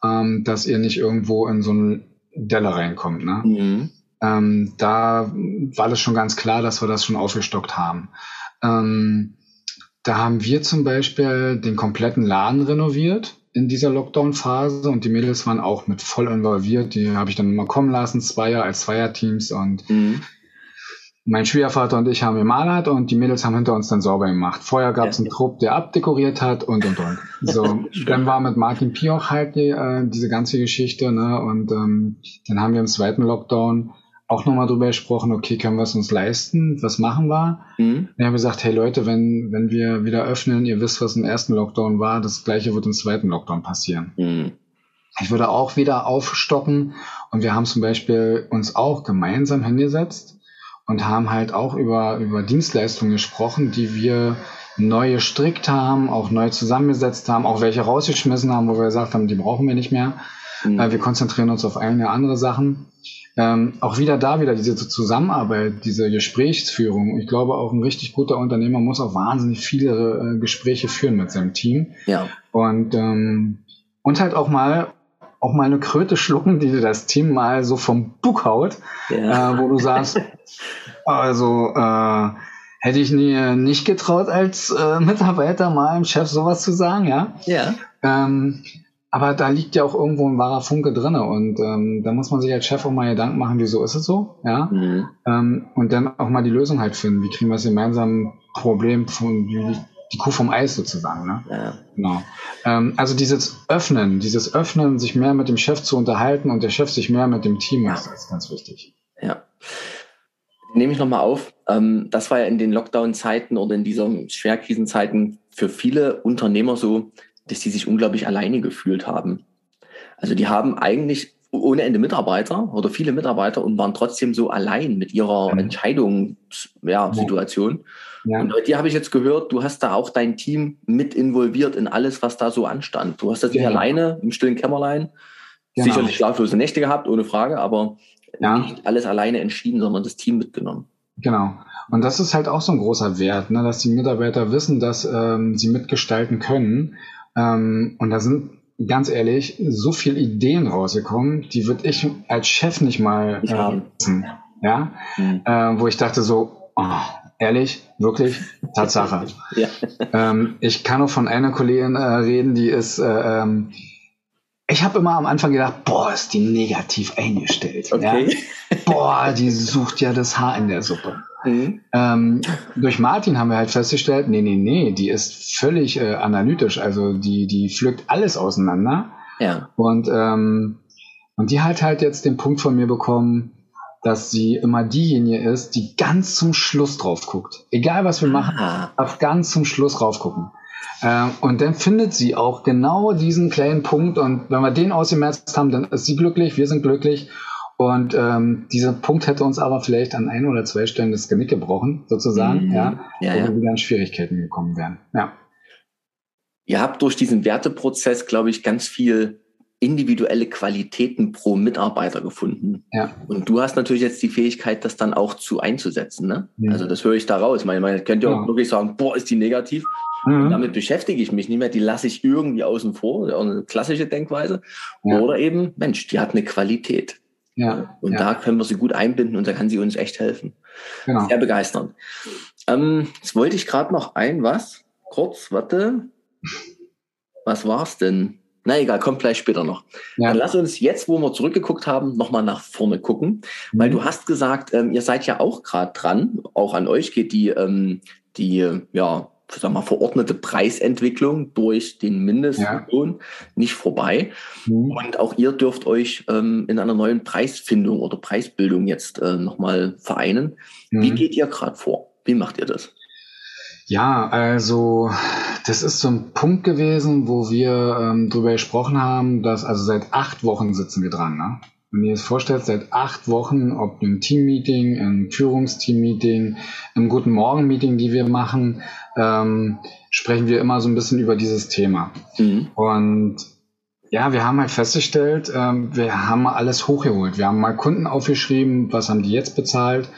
[SPEAKER 2] ähm, dass ihr nicht irgendwo in so eine Delle reinkommt, ne? Mhm. Ähm, da war das schon ganz klar, dass wir das schon aufgestockt haben. Ähm, da haben wir zum Beispiel den kompletten Laden renoviert in dieser Lockdown-Phase und die Mädels waren auch mit voll involviert. Die habe ich dann immer kommen lassen, Zweier als Zweierteams und mhm. mein Schwiegervater und ich haben gemalert und die Mädels haben hinter uns dann sauber gemacht. Vorher gab es einen Trupp, der abdekoriert hat und und und. So, dann war mit Martin Pioch halt die, äh, diese ganze Geschichte, ne? Und ähm, dann haben wir im zweiten Lockdown auch nochmal drüber gesprochen, okay, können wir es uns leisten? Was machen wir? Mhm. Wir haben gesagt, hey Leute, wenn, wenn wir wieder öffnen, ihr wisst, was im ersten Lockdown war, das gleiche wird im zweiten Lockdown passieren. Mhm. Ich würde auch wieder aufstocken und wir haben zum Beispiel uns auch gemeinsam hingesetzt und haben halt auch über, über Dienstleistungen gesprochen, die wir neu gestrickt haben, auch neu zusammengesetzt haben, auch welche rausgeschmissen haben, wo wir gesagt haben, die brauchen wir nicht mehr. Mhm. Wir konzentrieren uns auf eine andere Sachen. Ähm, auch wieder da wieder diese Zusammenarbeit, diese Gesprächsführung. Ich glaube, auch ein richtig guter Unternehmer muss auch wahnsinnig viele äh, Gespräche führen mit seinem Team.
[SPEAKER 1] Ja.
[SPEAKER 2] Und, ähm, und halt auch mal auch mal eine Kröte schlucken, die dir das Team mal so vom Bug haut, ja. äh, wo du sagst, also äh, hätte ich nie, nicht getraut, als äh, Mitarbeiter mal dem Chef sowas zu sagen, ja.
[SPEAKER 1] Ja.
[SPEAKER 2] Ähm, aber da liegt ja auch irgendwo ein wahrer Funke drinne und ähm, da muss man sich als Chef auch mal Gedanken machen, wieso ist es so, ja? Mhm. Ähm, und dann auch mal die Lösung halt finden. Wie kriegen wir das gemeinsam Problem von die, die Kuh vom Eis sozusagen, ne?
[SPEAKER 1] Ja.
[SPEAKER 2] Genau. Ähm, also dieses Öffnen, dieses Öffnen, sich mehr mit dem Chef zu unterhalten und der Chef sich mehr mit dem Team, ja. ist ganz wichtig.
[SPEAKER 1] Ja. Nehme ich nochmal auf. Ähm, das war ja in den Lockdown-Zeiten oder in diesen Schwerkrisenzeiten für viele Unternehmer so, dass die sich unglaublich alleine gefühlt haben. Also die haben eigentlich ohne Ende Mitarbeiter oder viele Mitarbeiter und waren trotzdem so allein mit ihrer ja. Entscheidungssituation. Ja. Und bei dir habe ich jetzt gehört, du hast da auch dein Team mit involviert in alles, was da so anstand. Du hast das nicht ja. alleine im stillen Kämmerlein. Genau. Sicherlich schlaflose Nächte gehabt, ohne Frage, aber nicht alles alleine entschieden, sondern das Team mitgenommen.
[SPEAKER 2] Genau. Und das ist halt auch so ein großer Wert, ne, dass die Mitarbeiter wissen, dass ähm, sie mitgestalten können ähm, und da sind ganz ehrlich so viele Ideen rausgekommen, die würde ich als Chef nicht mal
[SPEAKER 1] äh, haben. Wissen,
[SPEAKER 2] ja, mhm. äh, wo ich dachte so, oh, ehrlich, wirklich, Tatsache. ja. ähm, ich kann auch von einer Kollegin äh, reden, die ist äh, ähm, ich habe immer am Anfang gedacht, boah, ist die negativ eingestellt.
[SPEAKER 1] Okay.
[SPEAKER 2] Ja? Boah, die sucht ja das Haar in der Suppe. Mhm. Ähm, durch Martin haben wir halt festgestellt, nee, nee, nee, die ist völlig äh, analytisch, also die, die pflückt alles auseinander.
[SPEAKER 1] Ja.
[SPEAKER 2] Und, ähm, und die hat halt jetzt den Punkt von mir bekommen, dass sie immer diejenige ist, die ganz zum Schluss drauf guckt. Egal was wir machen,
[SPEAKER 1] Ah.
[SPEAKER 2] auf ganz zum Schluss raufgucken. Ähm, und dann findet sie auch genau diesen kleinen Punkt und wenn wir den ausgemerzt haben, dann ist sie glücklich, wir sind glücklich. Und ähm, dieser Punkt hätte uns aber vielleicht an ein oder zwei Stellen das Genick gebrochen, sozusagen,
[SPEAKER 1] Mhm.
[SPEAKER 2] ja,
[SPEAKER 1] Ja,
[SPEAKER 2] wo
[SPEAKER 1] ja.
[SPEAKER 2] wir wieder in Schwierigkeiten gekommen wären. Ja.
[SPEAKER 1] Ihr habt durch diesen Werteprozess, glaube ich, ganz viel individuelle Qualitäten pro Mitarbeiter gefunden.
[SPEAKER 2] Ja.
[SPEAKER 1] Und du hast natürlich jetzt die Fähigkeit, das dann auch zu einzusetzen. Ne?
[SPEAKER 2] Mhm.
[SPEAKER 1] Also das höre ich da raus. Man, man könnte ja
[SPEAKER 2] Ja.
[SPEAKER 1] auch wirklich sagen, boah, ist die negativ.
[SPEAKER 2] Mhm.
[SPEAKER 1] Damit beschäftige ich mich nicht mehr, die lasse ich irgendwie außen vor, auch eine klassische Denkweise.
[SPEAKER 2] Ja.
[SPEAKER 1] Oder eben, Mensch, die hat eine Qualität.
[SPEAKER 2] Ja,
[SPEAKER 1] Und
[SPEAKER 2] ja,
[SPEAKER 1] da können wir sie gut einbinden und da kann sie uns echt helfen.
[SPEAKER 2] genau.
[SPEAKER 1] Sehr begeisternd. Ähm, jetzt wollte ich gerade noch ein was. Kurz, warte. Was war's denn? Na egal, kommt gleich später noch.
[SPEAKER 2] Ja.
[SPEAKER 1] Dann lass uns jetzt, wo wir zurückgeguckt haben, nochmal nach vorne gucken. Weil
[SPEAKER 2] Mhm.
[SPEAKER 1] du hast gesagt, ähm, ihr seid ja auch gerade dran. Auch an euch geht die, ähm, die ja, sag mal, verordnete Preisentwicklung durch den Mindestlohn nicht vorbei.
[SPEAKER 2] Mhm.
[SPEAKER 1] Und auch ihr dürft euch ähm, in einer neuen Preisfindung oder Preisbildung jetzt äh, nochmal vereinen. Wie
[SPEAKER 2] Mhm.
[SPEAKER 1] geht ihr gerade vor? Wie macht ihr das?
[SPEAKER 2] Ja, also das ist so ein Punkt gewesen, wo wir ähm, drüber gesprochen haben, dass also seit acht Wochen sitzen wir dran. Ne? Wenn ihr es vorstellt, seit acht Wochen, ob im Teammeeting, im Führungsteammeeting, im Guten Morgen-Meeting, die wir machen, ähm, sprechen wir immer so ein bisschen über dieses Thema.
[SPEAKER 1] Mhm.
[SPEAKER 2] Und ja, wir haben halt festgestellt, ähm, wir haben mal alles hochgeholt. Wir haben mal Kunden aufgeschrieben, was haben die jetzt bezahlt,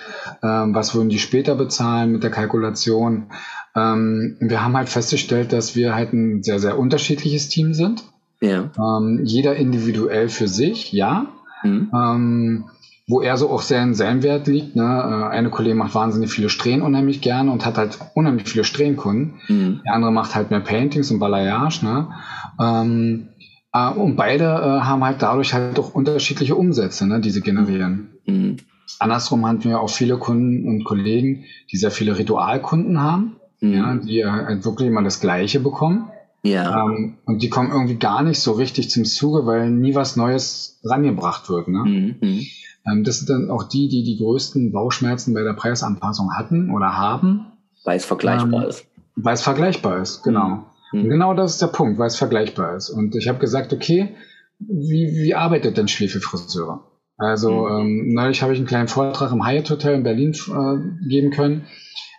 [SPEAKER 2] ähm, was würden die später bezahlen mit der Kalkulation. Ähm, wir haben halt festgestellt, dass wir halt ein sehr, sehr unterschiedliches Team sind.
[SPEAKER 1] Ja.
[SPEAKER 2] Ähm, jeder individuell für sich, ja.
[SPEAKER 1] Mhm.
[SPEAKER 2] Ähm, wo er so auch sehr in seinem Wert liegt. Ne? Äh, Eine Kollegin macht wahnsinnig viele Strähnen unheimlich gerne und hat halt unheimlich viele Strähnkunden.
[SPEAKER 1] Mhm.
[SPEAKER 2] Der andere macht halt mehr Paintings und Balayage. Ne? Ähm, äh, und beide äh, haben halt dadurch halt auch unterschiedliche Umsätze, ne, die sie generieren.
[SPEAKER 1] Mhm.
[SPEAKER 2] Andersrum haben wir auch viele Kunden und Kollegen, die sehr viele Ritualkunden haben,
[SPEAKER 1] Mhm.
[SPEAKER 2] ja, die halt wirklich immer das Gleiche bekommen.
[SPEAKER 1] Ja.
[SPEAKER 2] Ähm, und die kommen irgendwie gar nicht so richtig zum Zuge, weil nie was Neues rangebracht wird. Ne?
[SPEAKER 1] Mhm. Mhm.
[SPEAKER 2] Ähm, das sind dann auch die, die die größten Bauchschmerzen bei der Preisanpassung hatten oder haben,
[SPEAKER 1] Weil es vergleichbar
[SPEAKER 2] Ähm,
[SPEAKER 1] ist.
[SPEAKER 2] weil es vergleichbar ist. Genau. Und
[SPEAKER 1] Mhm.
[SPEAKER 2] genau das ist der Punkt, weil es vergleichbar ist. Und ich habe gesagt, okay, wie, wie arbeitet denn Schwefelfriseure? Also
[SPEAKER 1] Mhm.
[SPEAKER 2] ähm, neulich habe ich einen kleinen Vortrag im Hyatt Hotel in Berlin äh, geben können.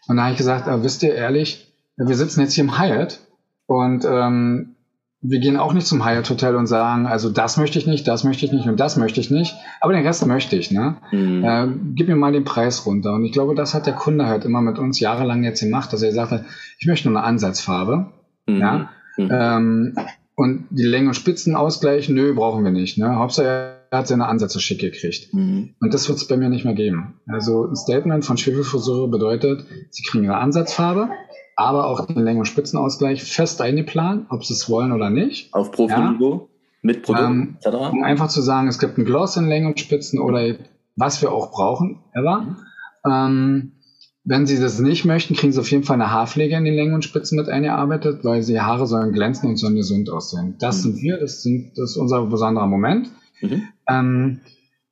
[SPEAKER 2] Und da habe ich gesagt, äh, wisst ihr ehrlich, wir sitzen jetzt hier im Hyatt und ähm, wir gehen auch nicht zum Hyatt Hotel und sagen, also das möchte ich nicht, das möchte ich nicht und das möchte ich nicht, aber den Rest möchte ich. Ne?
[SPEAKER 1] Mhm.
[SPEAKER 2] Äh, gib mir mal den Preis runter. Und ich glaube, das hat der Kunde halt immer mit uns jahrelang jetzt gemacht, dass er gesagt hat, ich möchte nur eine Ansatzfarbe.
[SPEAKER 1] Mhm.
[SPEAKER 2] ja.
[SPEAKER 1] Mhm.
[SPEAKER 2] Ähm, und die Längen- und Spitzenausgleich, nö, brauchen wir nicht. Ne? Hauptsache, er hat seine Ansätze schick gekriegt.
[SPEAKER 1] Mhm.
[SPEAKER 2] Und das wird es bei mir nicht mehr geben. Also ein Statement von Schwefelfrisur bedeutet, sie kriegen ihre Ansatzfarbe, aber auch den Längen- und Spitzenausgleich fest eingeplant, ob sie es wollen oder nicht.
[SPEAKER 1] Auf Profiniveau mit Produkt
[SPEAKER 2] Ähm,
[SPEAKER 1] etc.
[SPEAKER 2] Um einfach zu sagen, es gibt ein Gloss in Längen und Spitzen oder was wir auch brauchen, ever. Ähm, wenn Sie das nicht möchten, kriegen Sie auf jeden Fall eine Haarpflege in den Längen und Spitzen mit eingearbeitet, weil die Haare sollen glänzen und sollen gesund aussehen. Das
[SPEAKER 1] Mhm.
[SPEAKER 2] sind wir, das, sind, das ist unser besonderer Moment.
[SPEAKER 1] Mhm.
[SPEAKER 2] Ähm,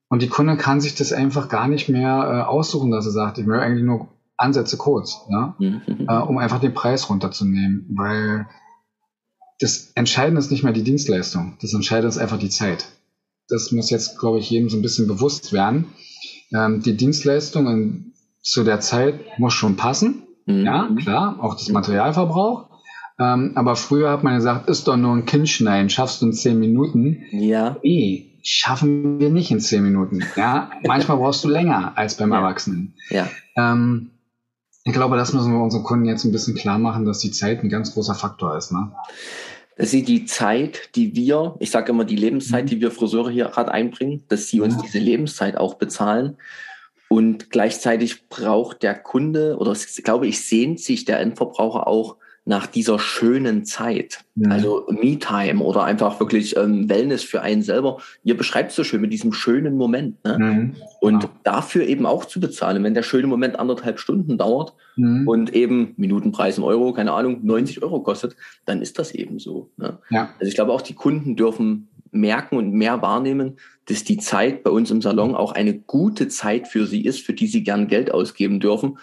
[SPEAKER 2] und die Kunde kann sich das einfach gar nicht mehr äh, aussuchen, dass er sagt, ich möchte eigentlich nur Ansätze kurz, ne?
[SPEAKER 1] Mhm.
[SPEAKER 2] äh, um einfach den Preis runterzunehmen, weil das Entscheidende ist nicht mehr die Dienstleistung, das Entscheidende ist einfach die Zeit. Das muss jetzt, glaube ich, jedem so ein bisschen bewusst werden. Ähm, die Dienstleistung in, zu der Zeit muss schon passen,
[SPEAKER 1] Mhm.
[SPEAKER 2] ja, klar, auch das Materialverbrauch. Ähm, aber früher hat man gesagt, ist doch nur ein Kindschneiden, schaffst du in zehn Minuten.
[SPEAKER 1] Ja.
[SPEAKER 2] Nee, schaffen wir nicht in zehn Minuten. Ja, manchmal brauchst du länger als beim
[SPEAKER 1] Ja.
[SPEAKER 2] Erwachsenen.
[SPEAKER 1] Ja.
[SPEAKER 2] Ähm, ich glaube, das müssen wir unseren Kunden jetzt ein bisschen klar machen, dass die Zeit ein ganz großer Faktor ist. Ne?
[SPEAKER 1] dass sie die Zeit, die wir, ich sage immer die Lebenszeit,
[SPEAKER 2] Mhm.
[SPEAKER 1] die wir Friseure hier gerade einbringen, dass sie uns
[SPEAKER 2] Ja.
[SPEAKER 1] diese Lebenszeit auch bezahlen. Und gleichzeitig braucht der Kunde oder glaube ich, sehnt sich der Endverbraucher auch nach dieser schönen Zeit.
[SPEAKER 2] Mhm.
[SPEAKER 1] Also Me-Time oder einfach wirklich ähm, Wellness für einen selber. Ihr beschreibt es so schön mit diesem schönen Moment. Ne?
[SPEAKER 2] Mhm.
[SPEAKER 1] Und
[SPEAKER 2] Genau.
[SPEAKER 1] dafür eben auch zu bezahlen, wenn der schöne Moment anderthalb Stunden dauert,
[SPEAKER 2] Mhm.
[SPEAKER 1] und eben Minutenpreis im Euro, keine Ahnung, 90 Euro kostet, dann ist das eben so. Ne?
[SPEAKER 2] Ja.
[SPEAKER 1] Also ich glaube auch die Kunden dürfen merken und mehr wahrnehmen, dass die Zeit bei uns im Salon auch eine gute Zeit für sie ist, für die sie gern Geld ausgeben dürfen.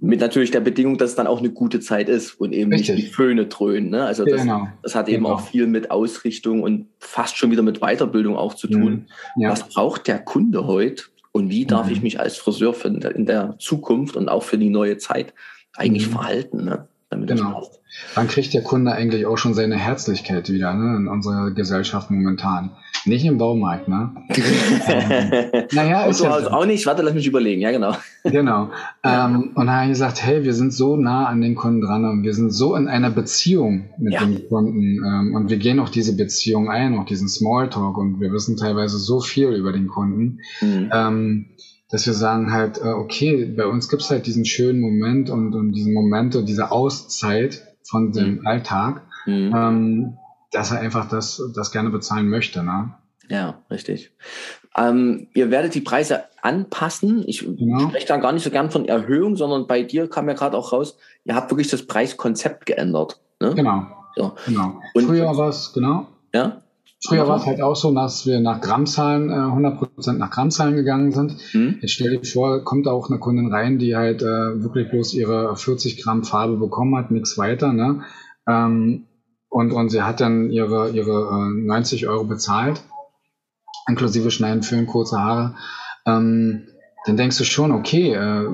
[SPEAKER 1] Mit natürlich der Bedingung, dass es dann auch eine gute Zeit ist und eben Richtig. nicht die Föhne dröhnen. Ne? Also das, genau. das hat eben genau. auch viel mit Ausrichtung und fast schon wieder mit Weiterbildung auch zu tun. Mhm. Ja. Was braucht der Kunde heute und wie darf mhm. ich mich als Friseur für in der Zukunft und auch für die neue Zeit eigentlich mhm. verhalten? Ne?
[SPEAKER 2] Damit genau. das passt. Dann kriegt der Kunde eigentlich auch schon seine Herzlichkeit wieder ne, in unserer Gesellschaft momentan. Nicht im Baumarkt, ne?
[SPEAKER 1] ähm, naja, ist ja so. auch nicht. Warte, lass mich überlegen. Ja, genau.
[SPEAKER 2] genau. Ähm, und dann habe ich gesagt, hey, wir sind so nah an den Kunden dran und wir sind so in einer Beziehung mit ja. dem Kunden ähm, und wir gehen auch diese Beziehung ein, auch diesen Smalltalk und wir wissen teilweise so viel über den Kunden. Mhm. Ähm, dass wir sagen halt, äh, okay, bei uns gibt's halt diesen schönen Moment und, und diesen Momente, diese Auszeit von dem mhm. Alltag, mhm. Ähm, dass er einfach das, das gerne bezahlen möchte. Ne?
[SPEAKER 1] Ja, richtig. Ähm, ihr werdet die Preise anpassen. Ich genau. spreche da gar nicht so gern von Erhöhung, sondern bei dir kam ja gerade auch raus, ihr habt wirklich das Preiskonzept geändert.
[SPEAKER 2] Ne? Genau. So. genau. Und Früher war es, genau.
[SPEAKER 1] Ja.
[SPEAKER 2] Früher war es halt auch so, dass wir nach Grammzahlen, äh, 100% nach Grammzahlen gegangen sind. Mhm. Jetzt stell dir vor, kommt auch eine Kundin rein, die halt äh, wirklich bloß ihre 40 Gramm Farbe bekommen hat, nichts weiter. Ne? Ähm, und, und sie hat dann ihre, ihre äh, 90 Euro bezahlt, inklusive Schneiden, Föhn, kurze Haare. Ähm, dann denkst du schon, okay, äh,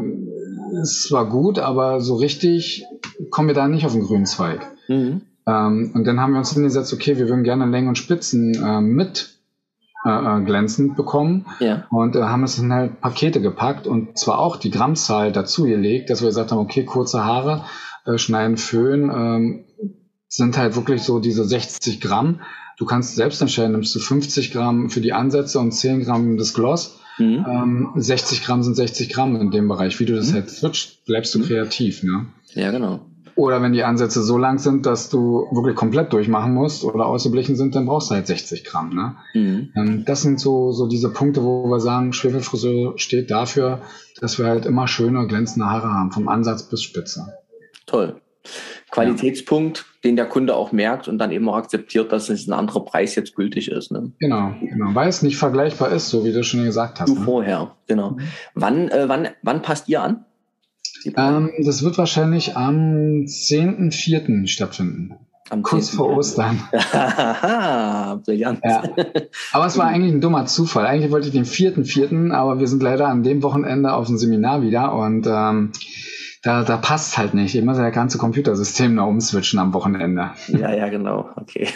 [SPEAKER 2] es war gut, aber so richtig kommen wir da nicht auf den grünen Zweig. Mhm. Ähm, und dann haben wir uns hingesetzt, okay, wir würden gerne Längen und Spitzen äh, mit äh, äh, glänzend bekommen ja. und äh, haben es in halt Pakete gepackt und zwar auch die Grammzahl dazu gelegt, dass wir gesagt haben, okay, kurze Haare, äh, schneiden, föhn, ähm, sind halt wirklich so diese 60 Gramm. Du kannst selbst entscheiden, nimmst du 50 Gramm für die Ansätze und 10 Gramm das Gloss. Mhm. Ähm, 60 Gramm sind 60 Gramm in dem Bereich. Wie du das mhm. halt switcht, bleibst du mhm. kreativ. Ne?
[SPEAKER 1] Ja, genau.
[SPEAKER 2] Oder wenn die Ansätze so lang sind, dass du wirklich komplett durchmachen musst oder ausgeblichen sind, dann brauchst du halt 60 Gramm. Ne? Mhm. Ähm, das sind so, so diese Punkte, wo wir sagen, Schwefelfriseur steht dafür, dass wir halt immer schöne, glänzende Haare haben, vom Ansatz bis Spitze.
[SPEAKER 1] Toll. Qualitätspunkt, ja. den der Kunde auch merkt und dann eben auch akzeptiert, dass es ein anderer Preis jetzt gültig ist. Ne?
[SPEAKER 2] Genau, genau, weil es nicht vergleichbar ist, so wie du schon gesagt hast. Du
[SPEAKER 1] ne? vorher, genau. Mhm. Wann, äh, wann, wann passt ihr an?
[SPEAKER 2] Ähm, das wird wahrscheinlich am 10.04. stattfinden. Am Kurz 10. vor Ostern. Brillant. Ja. Aber es war eigentlich ein dummer Zufall. Eigentlich wollte ich den 4.04., aber wir sind leider an dem Wochenende auf dem Seminar wieder und ähm, da, da passt halt nicht. Ich muss ja das ganze Computersystem noch umswitchen am Wochenende.
[SPEAKER 1] Ja, ja, genau. Okay.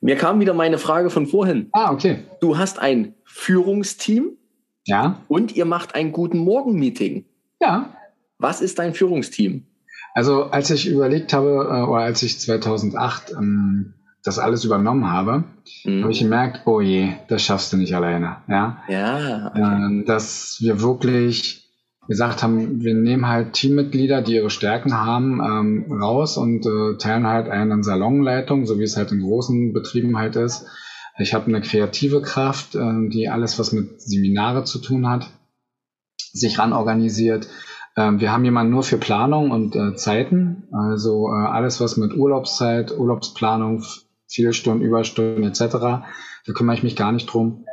[SPEAKER 1] Mir kam wieder meine Frage von vorhin.
[SPEAKER 2] Ah, okay.
[SPEAKER 1] Du hast ein Führungsteam.
[SPEAKER 2] Ja.
[SPEAKER 1] Und ihr macht ein guten Morgen-Meeting.
[SPEAKER 2] Ja.
[SPEAKER 1] Was ist dein Führungsteam?
[SPEAKER 2] Also als ich überlegt habe, äh, oder als ich 2008 ähm, das alles übernommen habe, mhm. habe ich gemerkt, oh je, das schaffst du nicht alleine. Ja,
[SPEAKER 1] ja
[SPEAKER 2] okay. ähm, dass wir wirklich gesagt haben, wir nehmen halt Teammitglieder, die ihre Stärken haben, ähm, raus und äh, teilen halt eine Salonleitung, so wie es halt in großen Betrieben halt ist. Ich habe eine kreative Kraft, äh, die alles, was mit Seminare zu tun hat, sich ran organisiert. Ähm, wir haben jemanden nur für Planung und äh, Zeiten, also äh, alles, was mit Urlaubszeit, Urlaubsplanung, viele Stunden, Überstunden etc., da kümmere ich mich gar nicht drum.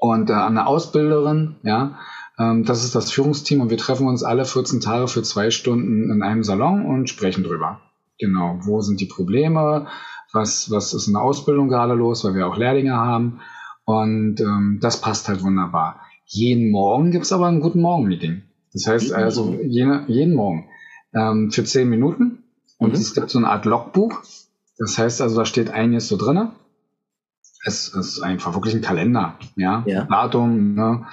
[SPEAKER 2] Und äh, eine Ausbilderin, ja, ähm, das ist das Führungsteam und wir treffen uns alle 14 Tage für zwei Stunden in einem Salon und sprechen drüber. Genau, wo sind die Probleme, was, was ist in der Ausbildung gerade los, weil wir auch Lehrlinge haben. Und ähm, das passt halt wunderbar. Jeden Morgen gibt's aber ein Guten Morgen-Meeting. Das heißt also jene, jeden Morgen ähm, für zehn Minuten und mhm. es gibt so eine Art Logbuch. Das heißt also, da steht einiges so drinne. Es, ist einfach wirklich ein Kalender, ja, ja. Datum, ne?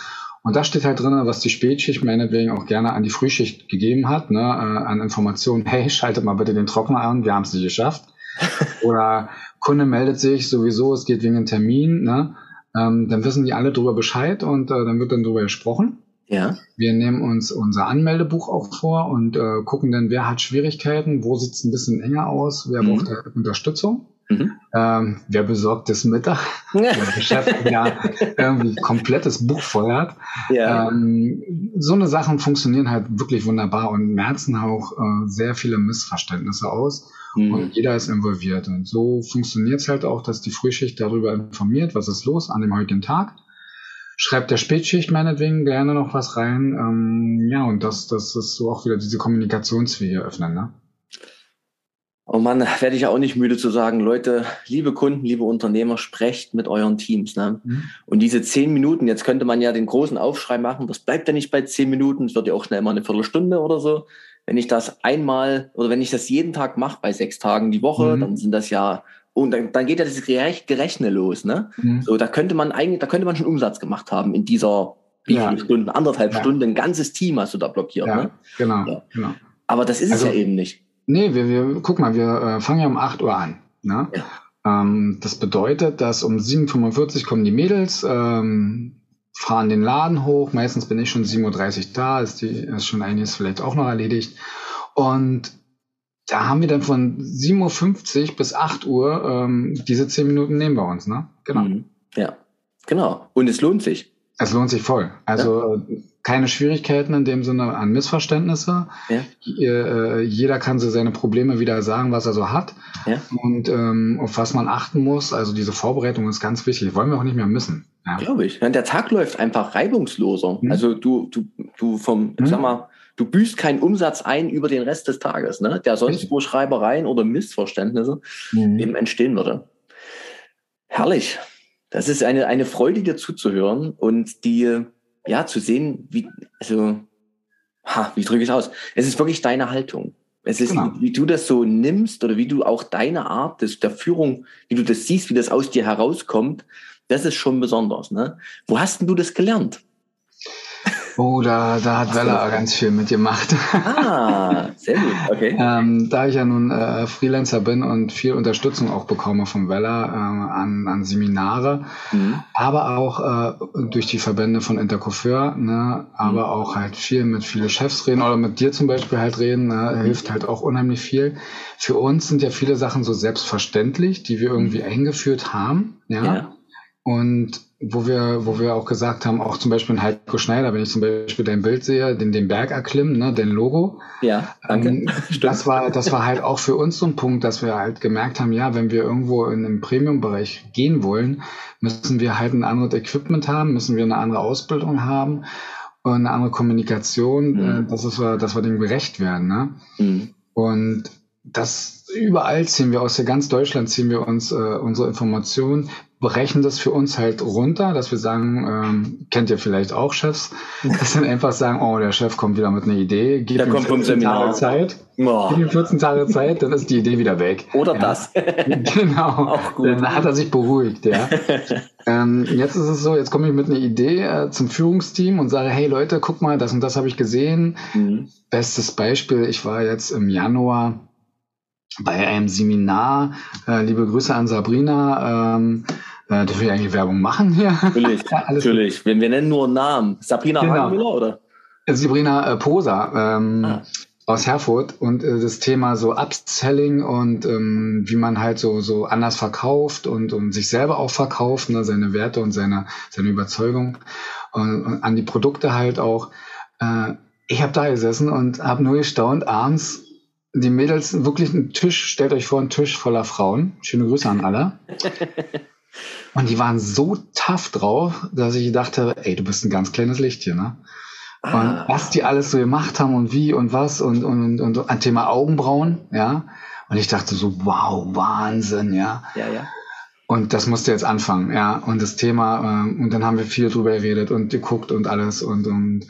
[SPEAKER 2] Und da steht halt drin, was die Spätschicht meinetwegen auch gerne an die Frühschicht gegeben hat, ne, äh, an Informationen, hey, schaltet mal bitte den Trockner an, wir haben es nicht geschafft. Oder Kunde meldet sich sowieso, es geht wegen einem Termin, ne? Ähm, dann wissen die alle drüber Bescheid und äh, dann wird dann drüber gesprochen.
[SPEAKER 1] Ja.
[SPEAKER 2] Wir nehmen uns unser Anmeldebuch auch vor und äh, gucken dann, wer hat Schwierigkeiten, wo sieht es ein bisschen enger aus, wer mhm. braucht Unterstützung. Mhm. Ähm, wer besorgt das Mittag? der Chef ja irgendwie komplettes Buch voll hat. Ja. Ähm, so eine Sachen funktionieren halt wirklich wunderbar und merzen auch äh, sehr viele Missverständnisse aus. Mhm. Und jeder ist involviert. Und so funktioniert es halt auch, dass die Frühschicht darüber informiert, was ist los an dem heutigen Tag. Schreibt der Spätschicht meinetwegen gerne noch was rein. Ähm, ja, und das, das ist so auch wieder diese Kommunikationswege öffnen, ne?
[SPEAKER 1] Oh Mann, werde ich auch nicht müde zu sagen, Leute, liebe Kunden, liebe Unternehmer, sprecht mit euren Teams. Ne? Mhm. Und diese zehn Minuten, jetzt könnte man ja den großen Aufschrei machen, das bleibt ja nicht bei zehn Minuten, es wird ja auch schnell mal eine Viertelstunde oder so. Wenn ich das einmal oder wenn ich das jeden Tag mache bei sechs Tagen die Woche, mhm. dann sind das ja und dann, dann geht ja das Gerechne los, ne? Mhm. So, da könnte man eigentlich, da könnte man schon Umsatz gemacht haben in dieser wie ja. viele Stunden, anderthalb ja. Stunden, ein ganzes Team hast du da blockiert, ja, ne?
[SPEAKER 2] Genau, genau.
[SPEAKER 1] Aber das ist also, es ja eben nicht.
[SPEAKER 2] Nee, wir, wir guck mal, wir äh, fangen ja um 8 Uhr an. Ne? Ähm, das bedeutet, dass um 7.45 Uhr kommen die Mädels, ähm, fahren den Laden hoch. Meistens bin ich schon 7.30 Uhr da, ist, die, ist schon einiges vielleicht auch noch erledigt. Und da haben wir dann von 7.50 Uhr bis 8 Uhr ähm, diese 10 Minuten nehmen wir uns, ne?
[SPEAKER 1] Genau. Mhm. Ja, genau. Und es lohnt sich.
[SPEAKER 2] Es lohnt sich voll. Also ja. keine Schwierigkeiten in dem Sinne an Missverständnisse. Ja. Äh, jeder kann so seine Probleme wieder sagen, was er so hat. Ja. Und ähm, auf was man achten muss. Also diese Vorbereitung ist ganz wichtig. Wollen wir auch nicht mehr missen.
[SPEAKER 1] Ja. Glaube ich. Der Tag läuft einfach reibungsloser. Mhm. Also du, du, du vom, mhm. sag mal, du büßt keinen Umsatz ein über den Rest des Tages, ne? Der sonst wo Schreibereien oder Missverständnisse mhm. eben entstehen würde. Herrlich. Das ist eine, eine Freude, dir zuzuhören und die, ja, zu sehen, wie, also, ha, wie drücke ich es aus? Es ist wirklich deine Haltung. Es ist, genau. wie, du das so nimmst oder wie du auch deine Art des, der Führung, wie du das siehst, wie das aus dir herauskommt, das ist schon besonders. Ne? Wo hast denn du das gelernt?
[SPEAKER 2] Oh, da, da hat Wella ganz viel mitgemacht.
[SPEAKER 1] Ah, sehr gut, okay.
[SPEAKER 2] ähm, da ich ja nun äh, Freelancer bin und viel Unterstützung auch bekomme von Wella äh, an, an Seminare, mhm. aber auch äh, durch die Verbände von Intercoiffeur, ne, aber mhm. auch halt viel mit viele Chefs reden oder mit dir zum Beispiel halt reden, ne, hilft halt auch unheimlich viel. Für uns sind ja viele Sachen so selbstverständlich, die wir irgendwie mhm. eingeführt haben, ja. ja. Und wo wir, wo wir auch gesagt haben, auch zum Beispiel in Heiko Schneider, wenn ich zum Beispiel dein Bild sehe, den, den Berg erklimmen, ne, den Logo.
[SPEAKER 1] Ja, danke. Ähm,
[SPEAKER 2] das war, das war halt auch für uns so ein Punkt, dass wir halt gemerkt haben, ja, wenn wir irgendwo in den Premium-Bereich gehen wollen, müssen wir halt ein anderes Equipment haben, müssen wir eine andere Ausbildung haben und eine andere Kommunikation, mhm. äh, dass, es, dass wir dem gerecht werden, ne? Mhm. Und das überall ziehen wir aus ganz Deutschland ziehen wir uns äh, unsere Informationen brechen das für uns halt runter, dass wir sagen, ähm, kennt ihr vielleicht auch Chefs, dass dann einfach sagen, oh, der Chef kommt wieder mit einer Idee,
[SPEAKER 1] gib ihm 14 Tage
[SPEAKER 2] Zeit, oh. gib ihm 14 Tage Zeit, dann ist die Idee wieder weg.
[SPEAKER 1] Oder ja. das.
[SPEAKER 2] genau. Dann hat er sich beruhigt, ja. ähm, jetzt ist es so, jetzt komme ich mit einer Idee äh, zum Führungsteam und sage, hey Leute, guck mal, das und das habe ich gesehen. Mhm. Bestes Beispiel, ich war jetzt im Januar bei einem Seminar, äh, liebe Grüße an Sabrina, ähm, äh, dürfen wir eigentlich Werbung machen hier?
[SPEAKER 1] Natürlich, natürlich. Wir, wir nennen nur Namen. Sabrina genau. Hagenmüller, oder?
[SPEAKER 2] Sabrina äh, Posa ähm, ah. aus Herfurt und äh, das Thema so Upselling und ähm, wie man halt so so anders verkauft und, und sich selber auch verkauft, ne, seine Werte und seine, seine Überzeugung und, und an die Produkte halt auch. Äh, ich habe da gesessen und habe nur gestaunt, abends die Mädels wirklich ein Tisch, stellt euch vor, ein Tisch voller Frauen. Schöne Grüße an alle. Und die waren so tough drauf, dass ich dachte, ey, du bist ein ganz kleines Lichtchen, ne? Ah. Und was die alles so gemacht haben und wie und was und, und, und, und ein Thema Augenbrauen, ja. Und ich dachte so, wow, Wahnsinn, ja.
[SPEAKER 1] Ja, ja.
[SPEAKER 2] Und das musste jetzt anfangen, ja. Und das Thema, äh, und dann haben wir viel drüber geredet und geguckt und alles und, und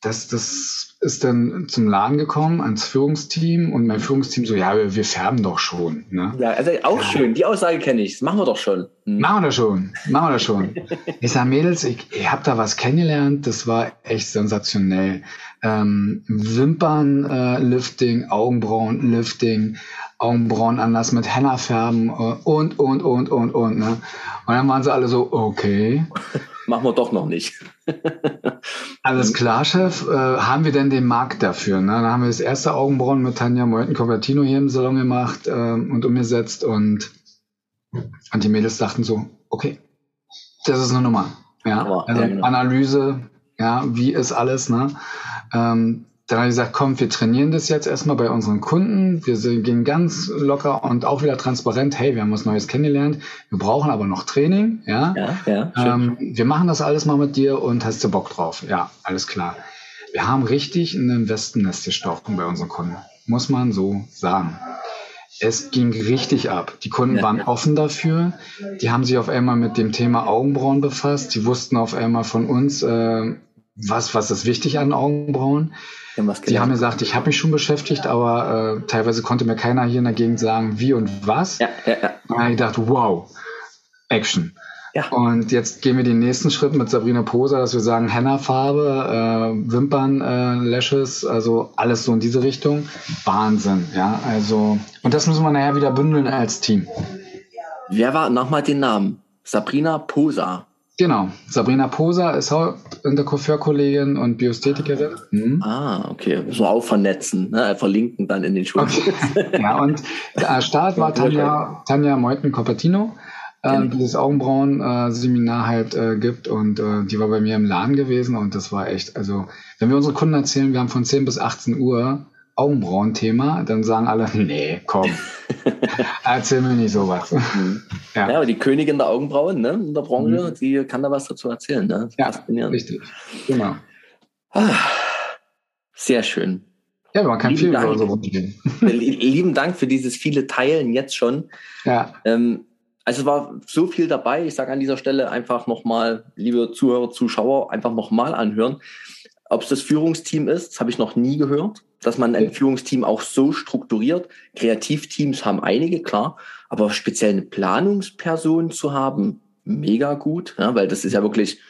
[SPEAKER 2] das, das ist dann zum Laden gekommen, ans Führungsteam und mein Führungsteam so, ja, wir, wir färben doch schon. Ne?
[SPEAKER 1] Ja, also auch ja. schön. Die Aussage kenne ich. Das machen wir doch schon.
[SPEAKER 2] Hm. Machen wir doch schon. Machen wir doch schon. ich sage, Mädels, ich, ich habe da was kennengelernt. Das war echt sensationell. Ähm, Wimpernlifting, äh, Augenbrauenlifting, Augenbrauen anders mit Henna färben äh, und, und, und, und, und. Ne? Und dann waren sie alle so, okay.
[SPEAKER 1] Machen wir doch noch nicht.
[SPEAKER 2] Alles klar, Chef. Äh, haben wir denn den Markt dafür? Ne? Dann haben wir das erste Augenbrauen mit Tanja Meuthen-Convertino hier im Salon gemacht äh, und umgesetzt und Und die Mädels dachten so, okay, das ist eine Nummer. Ja, also
[SPEAKER 1] ja, genau.
[SPEAKER 2] Analyse, ja, wie ist alles, ne? Ähm, dann habe ich gesagt, komm, wir trainieren das jetzt erstmal bei unseren Kunden. Wir gehen ganz locker und auch wieder transparent. Hey, wir haben was Neues kennengelernt. Wir brauchen aber noch Training, ja.
[SPEAKER 1] Ja, ja.
[SPEAKER 2] Ähm, wir machen das alles mal mit dir und hast du Bock drauf? Ja, alles klar. Wir haben richtig in den Wespennest gestochen bei unseren Kunden. Muss man so sagen. Es ging richtig ab. Die Kunden waren offen dafür. Die haben sich auf einmal mit dem Thema Augenbrauen befasst. Die wussten auf einmal von uns, äh, was, was ist wichtig an Augenbrauen.
[SPEAKER 1] Wir haben
[SPEAKER 2] gesagt, ich habe mich schon beschäftigt, aber äh, teilweise konnte mir keiner hier in der Gegend sagen, wie und was.
[SPEAKER 1] Ja, ja, ja.
[SPEAKER 2] Und dann habe ich gedacht, wow, Action.
[SPEAKER 1] Ja.
[SPEAKER 2] Und jetzt gehen wir den nächsten Schritt mit Sabrina Poser, dass wir sagen, Henna-Farbe, äh, Wimpern, äh, Lashes, also alles so in diese Richtung. Wahnsinn, ja. Also, und das müssen wir nachher wieder bündeln als Team.
[SPEAKER 1] Wer war nochmal den Namen? Sabrina Posa.
[SPEAKER 2] Genau. Sabrina Poser ist auch in der Coiffeur-Kollegin und Biostetikerin. Mhm.
[SPEAKER 1] Ah, okay. So auch vernetzen, ne? verlinken dann in den Schulen.
[SPEAKER 2] Okay. Ja, und der Start war Tanja, Tanja Meuthen-Coppertino, äh, die das Augenbrauen-Seminar halt äh, gibt und äh, die war bei mir im Laden gewesen und das war echt, also wenn wir unsere Kunden erzählen, wir haben von 10 bis 18 Uhr Augenbrauen-Thema, dann sagen alle, nee, komm, erzähl mir nicht sowas.
[SPEAKER 1] Mhm.
[SPEAKER 2] Ja,
[SPEAKER 1] Ja, aber die Königin der Augenbrauen ne, in der Branche,
[SPEAKER 2] Mhm.
[SPEAKER 1] die kann da was dazu erzählen. Ne?
[SPEAKER 2] ja
[SPEAKER 1] Faszinierend.
[SPEAKER 2] richtig, genau.
[SPEAKER 1] Ah, sehr schön.
[SPEAKER 2] Ja, man kann
[SPEAKER 1] Lieben
[SPEAKER 2] viel über unsere Kunden reden.
[SPEAKER 1] Lieben Dank für dieses viele Teilen jetzt schon.
[SPEAKER 2] Ja,
[SPEAKER 1] Ähm, also es war so viel dabei. Ich sage an dieser Stelle einfach nochmal, liebe Zuhörer, Zuschauer, einfach nochmal anhören. Ob es das Führungsteam ist, das habe ich noch nie gehört, dass man ein. Führungsteam auch so strukturiert. Kreativteams haben einige, klar, aber speziell eine Planungsperson zu haben, mega gut, ja, weil das ist ja wirklich,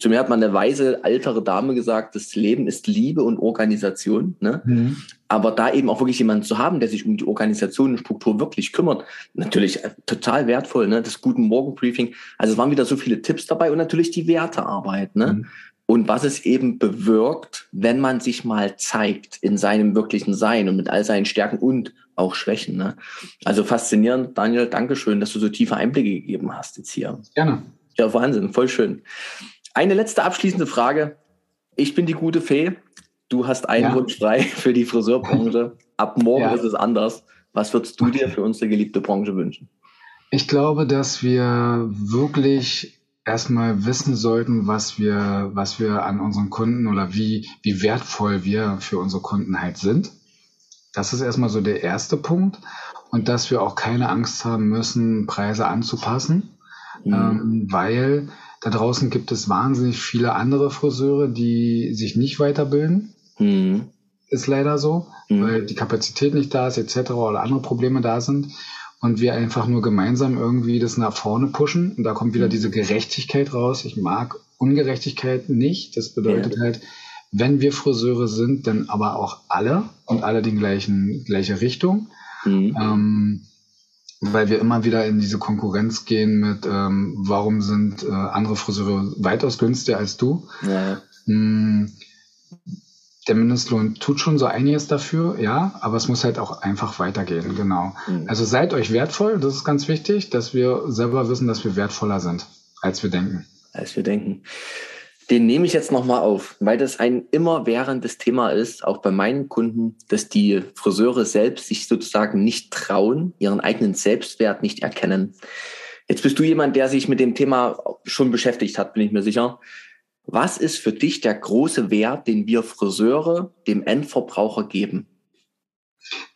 [SPEAKER 1] zu mir hat man eine weise ältere Dame gesagt, das Leben ist Liebe und Organisation. Ne?
[SPEAKER 2] mhm.
[SPEAKER 1] Aber da eben auch wirklich jemanden zu haben, der sich um die Organisation und Struktur wirklich kümmert, natürlich äh, total wertvoll, ne? Das Guten Morgen Briefing. Also es waren wieder so viele Tipps dabei und natürlich die Wertearbeit, ne?
[SPEAKER 2] Mhm.
[SPEAKER 1] Und was es eben bewirkt, wenn man sich mal zeigt in seinem wirklichen Sein und mit all seinen Stärken und auch Schwächen. Ne? Also faszinierend, Daniel, Dankeschön, dass du so tiefe Einblicke gegeben hast jetzt hier.
[SPEAKER 2] gerne.
[SPEAKER 1] Ja, Wahnsinn, voll schön. Eine letzte abschließende Frage. Ich bin die gute Fee. Du hast einen
[SPEAKER 2] Ja.
[SPEAKER 1] Wunsch frei für die Friseurbranche. Ab morgen
[SPEAKER 2] Ja.
[SPEAKER 1] ist es anders. Was würdest du dir für unsere geliebte Branche wünschen?
[SPEAKER 2] Ich glaube, dass wir wirklich erstmal wissen sollten, was wir, was wir an unseren Kunden oder wie, wie wertvoll wir für unsere Kunden halt sind. Das ist erstmal so der erste Punkt. Und dass wir auch keine Angst haben müssen, Preise anzupassen,
[SPEAKER 1] Mhm.
[SPEAKER 2] ähm, weil da draußen gibt es wahnsinnig viele andere Friseure, die sich nicht weiterbilden.
[SPEAKER 1] Mhm.
[SPEAKER 2] Ist leider so,
[SPEAKER 1] Mhm.
[SPEAKER 2] weil die Kapazität nicht da ist, etc. oder andere Probleme da sind. Und wir einfach nur gemeinsam irgendwie das nach vorne pushen. Und da kommt wieder
[SPEAKER 1] Mhm.
[SPEAKER 2] diese Gerechtigkeit raus. Ich mag Ungerechtigkeit nicht. Das bedeutet
[SPEAKER 1] Ja.
[SPEAKER 2] halt, wenn wir Friseure sind, dann aber auch alle und alle die gleichen, gleiche Richtung.
[SPEAKER 1] Mhm.
[SPEAKER 2] Ähm, weil wir immer wieder in diese Konkurrenz gehen mit, ähm, warum sind äh, andere Friseure weitaus günstiger als du?
[SPEAKER 1] Ja.
[SPEAKER 2] Mm, Der Mindestlohn tut schon so einiges dafür, ja, aber es muss halt auch einfach weitergehen, genau.
[SPEAKER 1] Mhm.
[SPEAKER 2] Also seid euch wertvoll, das ist ganz wichtig, dass wir selber wissen, dass wir wertvoller sind, als wir denken.
[SPEAKER 1] als wir denken. Den nehme ich jetzt nochmal auf, weil das ein immerwährendes Thema ist, auch bei meinen Kunden, dass die Friseure selbst sich sozusagen nicht trauen, ihren eigenen Selbstwert nicht erkennen. Jetzt bist du jemand, der sich mit dem Thema schon beschäftigt hat, bin ich mir sicher. Was ist für dich der große Wert, den wir Friseure dem Endverbraucher geben?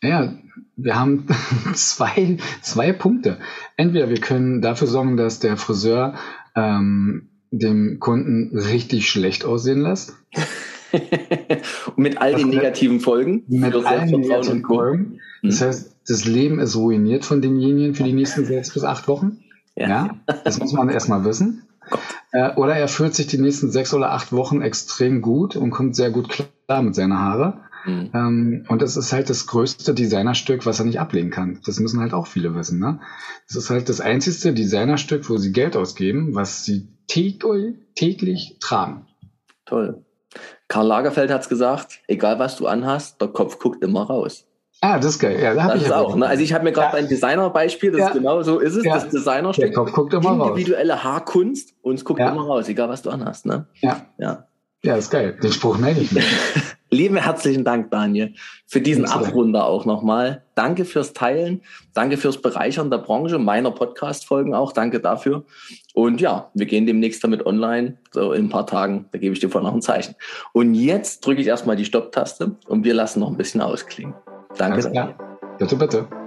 [SPEAKER 2] Naja, wir haben zwei, zwei Punkte. Entweder wir können dafür sorgen, dass der Friseur ähm, dem Kunden richtig schlecht aussehen lässt.
[SPEAKER 1] Und mit all den negativen Folgen
[SPEAKER 2] Mit allen negativen. Folgen. Das
[SPEAKER 1] Mhm.
[SPEAKER 2] heißt, das Leben ist ruiniert von denjenigen für die nächsten sechs bis acht Wochen. Ja, das muss man erstmal wissen. Äh, oder er fühlt sich die nächsten sechs oder acht Wochen extrem gut und kommt sehr gut klar mit seiner Haare.
[SPEAKER 1] Mhm.
[SPEAKER 2] Ähm, und das ist halt das größte Designerstück, was er nicht ablegen kann. Das müssen halt auch viele wissen. Ne? Das ist halt das einzigste Designerstück, wo sie Geld ausgeben, was sie täglich, täglich tragen.
[SPEAKER 1] Toll. Karl Lagerfeld hat's gesagt, egal was du anhast, der Kopf guckt immer raus.
[SPEAKER 2] Ah, das ist geil. Ja, da
[SPEAKER 1] das ich ist auch. Ne? Also ich habe mir gerade ja. ein Designer-Beispiel, das ja. genau so ist es. Ja. Das Designerstück.
[SPEAKER 2] Der Kopf guckt immer
[SPEAKER 1] Individuelle
[SPEAKER 2] raus.
[SPEAKER 1] Haarkunst und es guckt ja. immer raus, egal was du anhast. Ne?
[SPEAKER 2] Ja. ja. Ja, ist geil. Den Spruch melde ich mir.
[SPEAKER 1] Lieben herzlichen Dank, Daniel, für diesen Abrunder auch nochmal. Danke fürs Teilen. Danke fürs Bereichern der Branche, meiner Podcast-Folgen auch. Danke dafür. Und ja, wir gehen demnächst damit online, so in ein paar Tagen. Da gebe ich dir vorher noch ein Zeichen. Und jetzt drücke ich erstmal die Stopp-Taste und wir lassen noch ein bisschen ausklingen. Danke.
[SPEAKER 2] Bitte, bitte.